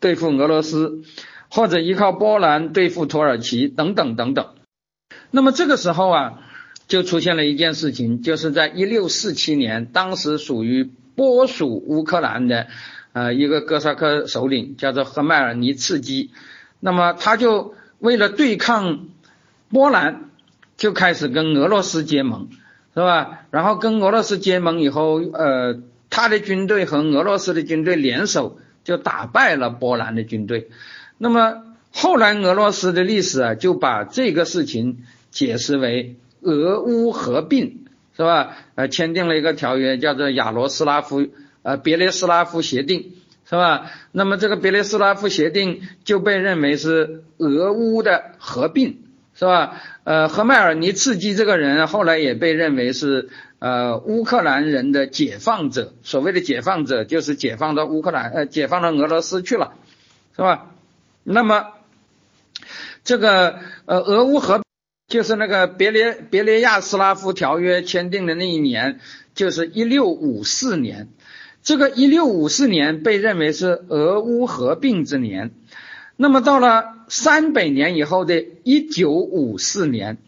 对付俄罗斯，或者依靠波兰对付土耳其等等等等。那么这个时候啊，就出现了一件事情，就是在一六四七年，当时属于。波属乌克兰的呃一个哥萨克首领叫做赫迈尔尼茨基，那么他就为了对抗波兰，就开始跟俄罗斯结盟，是吧？然后跟俄罗斯结盟以后，呃，他的军队和俄罗斯的军队联手，就打败了波兰的军队。那么后来俄罗斯的历史啊，就把这个事情解释为俄乌合并，是吧？呃，签订了一个条约，叫做亚罗斯拉夫呃别列斯拉夫协定，是吧？那么这个别列斯拉夫协定就被认为是俄乌的合并。是吧？呃，赫麦尔尼茨基这个人后来也被认为是呃乌克兰人的解放者。所谓的解放者，就是解放到乌克兰，呃，解放到俄罗斯去了，是吧？那么这个呃俄乌合就是那个别列别列亚斯拉夫条约签订的那一年，就是一六五四年。这个一六五四年被认为是俄乌合并之年。那么到了三百年以后的1954年，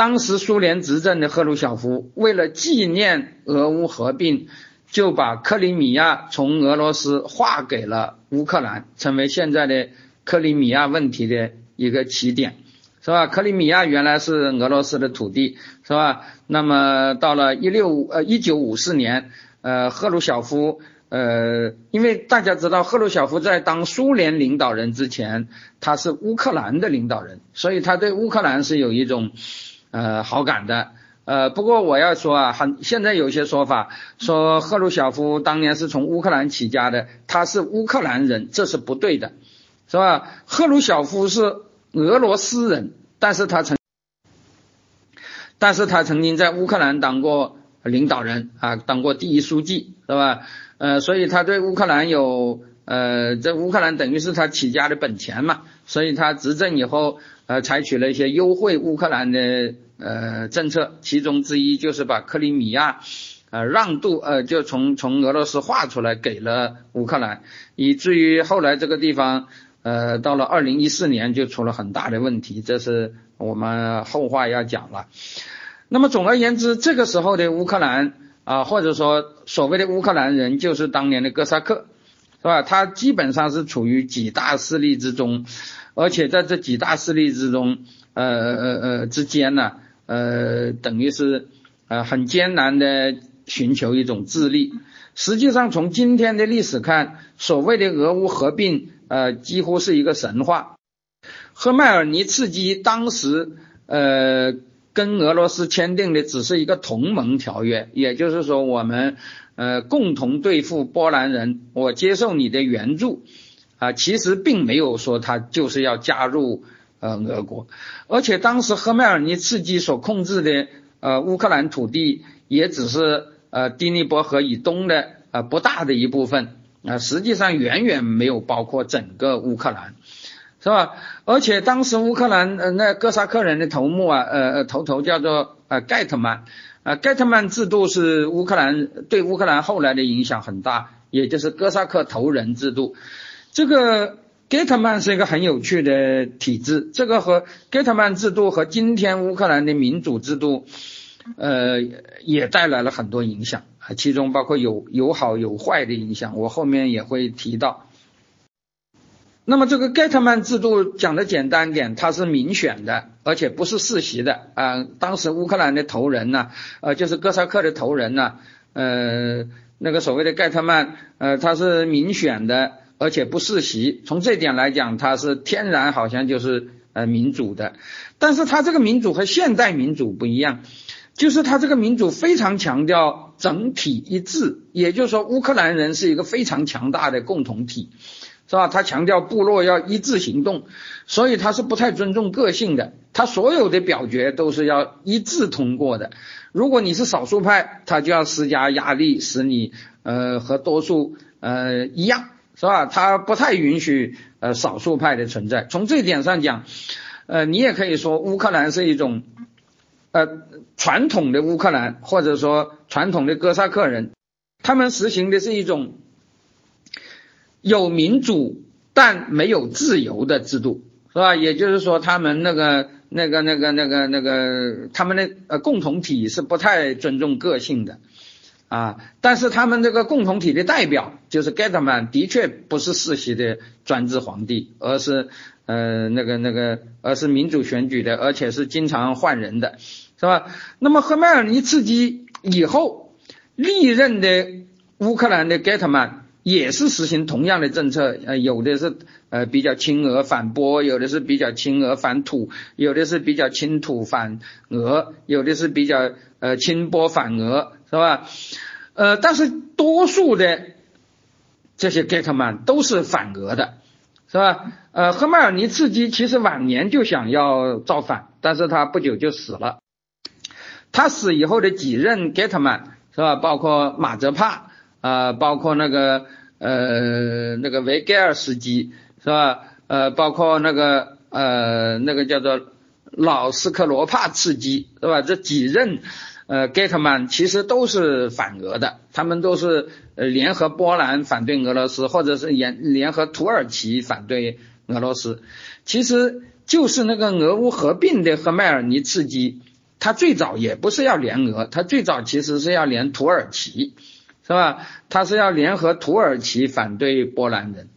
当时苏联执政的赫鲁晓夫为了纪念俄乌合并，就把克里米亚从俄罗斯划给了乌克兰，成为现在的克里米亚问题的一个起点，是吧？克里米亚原来是俄罗斯的土地，是吧？那么到了一六呃一九五四年，呃赫鲁晓夫。呃，因为大家知道赫鲁晓夫在当苏联领导人之前，他是乌克兰的领导人，所以他对乌克兰是有一种呃好感的。呃，不过我要说啊，很现在有些说法说赫鲁晓夫当年是从乌克兰起家的，他是乌克兰人，这是不对的，是吧？赫鲁晓夫是俄罗斯人，但是他曾，但是他曾经在乌克兰当过领导人啊，当过第一书记，是吧？呃，所以他对乌克兰有，呃，这乌克兰等于是他起家的本钱嘛，所以他执政以后，呃，采取了一些优惠乌克兰的呃政策，其中之一就是把克里米亚，呃，让渡，呃，就从从俄罗斯划出来给了乌克兰，以至于后来这个地方，呃，到了二零一四年就出了很大的问题，这是我们后话要讲了。那么总而言之，这个时候的乌克兰。啊，或者说所谓的乌克兰人就是当年的哥萨克，是吧？他基本上是处于几大势力之中，而且在这几大势力之中，呃呃呃之间呢，呃，等于是呃很艰难的寻求一种自立。实际上，从今天的历史看，所谓的俄乌合并，呃，几乎是一个神话。赫麦尔尼茨基当时，呃。跟俄罗斯签订的只是一个同盟条约，也就是说，我们呃共同对付波兰人，我接受你的援助，啊，其实并没有说他就是要加入呃俄国，而且当时赫麦尔尼茨基所控制的呃乌克兰土地也只是呃第聂伯河以东的呃不大的一部分，啊，实际上远远没有包括整个乌克兰。是吧？而且当时乌克兰呃那哥萨克人的头目啊，呃呃头头叫做呃盖特曼，啊盖特曼制度是乌克兰对乌克兰后来的影响很大，也就是哥萨克头人制度。这个盖特曼是一个很有趣的体制，这个和盖特曼制度和今天乌克兰的民主制度，呃也带来了很多影响啊，其中包括有有好有坏的影响，我后面也会提到。那么这个盖特曼制度讲的简单点，它是民选的，而且不是世袭的啊。当时乌克兰的头人呢，呃，就是哥萨克的头人呢，呃，那个所谓的盖特曼，呃，他是民选的，而且不世袭。从这点来讲，他是天然好像就是呃民主的。但是他这个民主和现代民主不一样，就是他这个民主非常强调整体一致，也就是说乌克兰人是一个非常强大的共同体。是吧？他强调部落要一致行动，所以他是不太尊重个性的。他所有的表决都是要一致通过的。如果你是少数派，他就要施加压力，使你呃和多数呃一样，是吧？他不太允许呃少数派的存在。从这一点上讲，呃，你也可以说乌克兰是一种呃传统的乌克兰，或者说传统的哥萨克人，他们实行的是一种。有民主但没有自由的制度，是吧？也就是说，他们那个、那个、那个、那个、那个，他们的呃共同体是不太尊重个性的，啊，但是他们这个共同体的代表就是 Getman，的确不是世袭的专制皇帝，而是呃那个那个，而是民主选举的，而且是经常换人的，是吧？那么赫麦尔尼茨基以后历任的。乌克兰的盖特曼也是实行同样的政策，呃，有的是呃比较亲俄反波，有的是比较亲俄反土，有的是比较亲土反俄，有的是比较呃亲波反俄，是吧？呃，但是多数的这些盖特曼都是反俄的，是吧？呃，赫迈尔尼茨基其实晚年就想要造反，但是他不久就死了。他死以后的几任盖特曼，是吧？包括马泽帕。啊，包括那个呃那个维盖尔斯基是吧？呃，包括那个呃那个叫做老斯克罗帕茨基是吧？这几任呃盖特曼其实都是反俄的，他们都是呃联合波兰反对俄罗斯，或者是联联合土耳其反对俄罗斯。其实就是那个俄乌合并的赫迈尔尼茨基，他最早也不是要联俄，他最早其实是要联土耳其。是吧？他是要联合土耳其反对波兰人，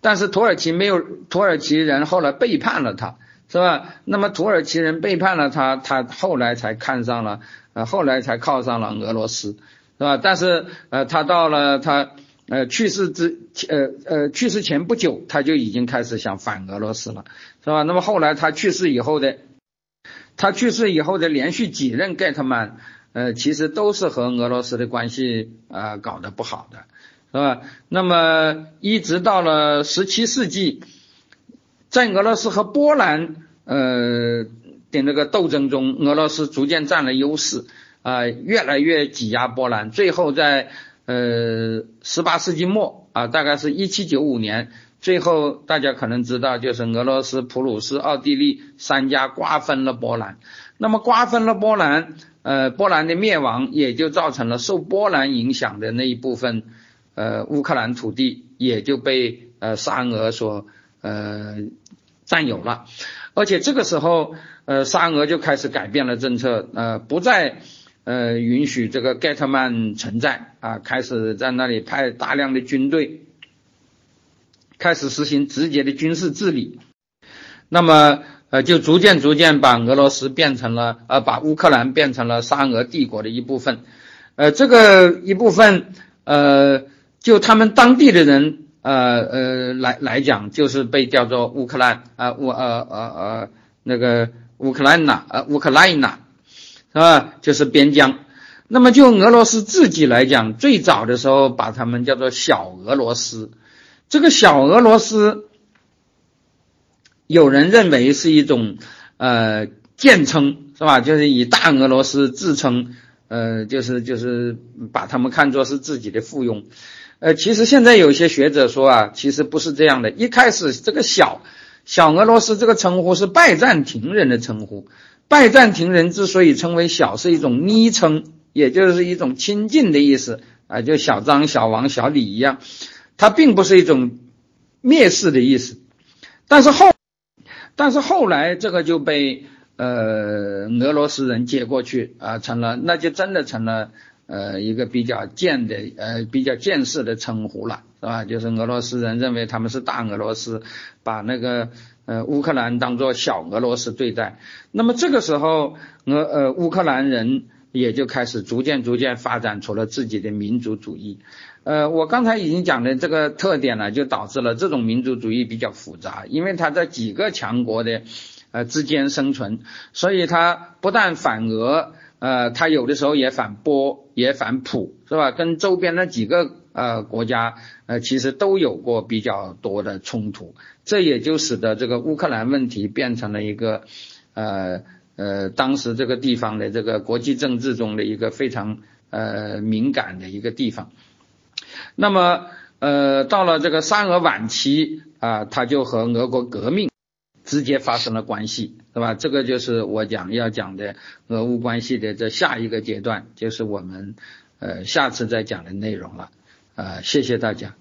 但是土耳其没有，土耳其人后来背叛了他，是吧？那么土耳其人背叛了他，他后来才看上了，呃，后来才靠上了俄罗斯，是吧？但是呃，他到了他呃去世之呃呃去世前不久，他就已经开始想反俄罗斯了，是吧？那么后来他去世以后的，他去世以后的连续几任盖特曼。呃，其实都是和俄罗斯的关系啊搞得不好的，是吧？那么一直到了十七世纪，在俄罗斯和波兰呃的那个斗争中，俄罗斯逐渐占了优势啊，越来越挤压波兰，最后在呃十八世纪末啊，大概是一七九五年，最后大家可能知道，就是俄罗斯、普鲁士、奥地利三家瓜分了波兰。那么瓜分了波兰。呃，波兰的灭亡也就造成了受波兰影响的那一部分，呃，乌克兰土地也就被呃沙俄所呃占有了，而且这个时候，呃，沙俄就开始改变了政策，呃，不再呃允许这个盖特曼存在啊，开始在那里派大量的军队，开始实行直接的军事治理，那么。呃，就逐渐逐渐把俄罗斯变成了，呃，把乌克兰变成了沙俄帝国的一部分，呃，这个一部分，呃，就他们当地的人，呃呃来来讲，就是被叫做乌克兰，啊乌呃呃呃那个乌克兰呐，呃乌克兰呐，是吧？就是边疆。那么就俄罗斯自己来讲，最早的时候把他们叫做小俄罗斯，这个小俄罗斯。有人认为是一种呃简称是吧？就是以大俄罗斯自称，呃，就是就是把他们看作是自己的附庸。呃，其实现在有些学者说啊，其实不是这样的。一开始这个小小俄罗斯这个称呼是拜占庭人的称呼，拜占庭人之所以称为小，是一种昵称，也就是一种亲近的意思啊，就小张、小王、小李一样，它并不是一种蔑视的意思。但是后。但是后来这个就被呃俄罗斯人接过去啊，成了那就真的成了呃一个比较贱的呃比较见识的称呼了，是吧？就是俄罗斯人认为他们是大俄罗斯，把那个呃乌克兰当做小俄罗斯对待。那么这个时候俄呃乌克兰人也就开始逐渐逐渐发展出了自己的民族主义。呃，我刚才已经讲的这个特点呢，就导致了这种民族主义比较复杂，因为它在几个强国的呃之间生存，所以它不但反俄，呃，他有的时候也反波，也反普，是吧？跟周边的几个呃国家呃其实都有过比较多的冲突，这也就使得这个乌克兰问题变成了一个呃呃当时这个地方的这个国际政治中的一个非常呃敏感的一个地方。那么，呃，到了这个沙俄晚期啊，他就和俄国革命直接发生了关系，是吧？这个就是我讲要讲的俄乌关系的这下一个阶段，就是我们呃下次再讲的内容了，啊，谢谢大家。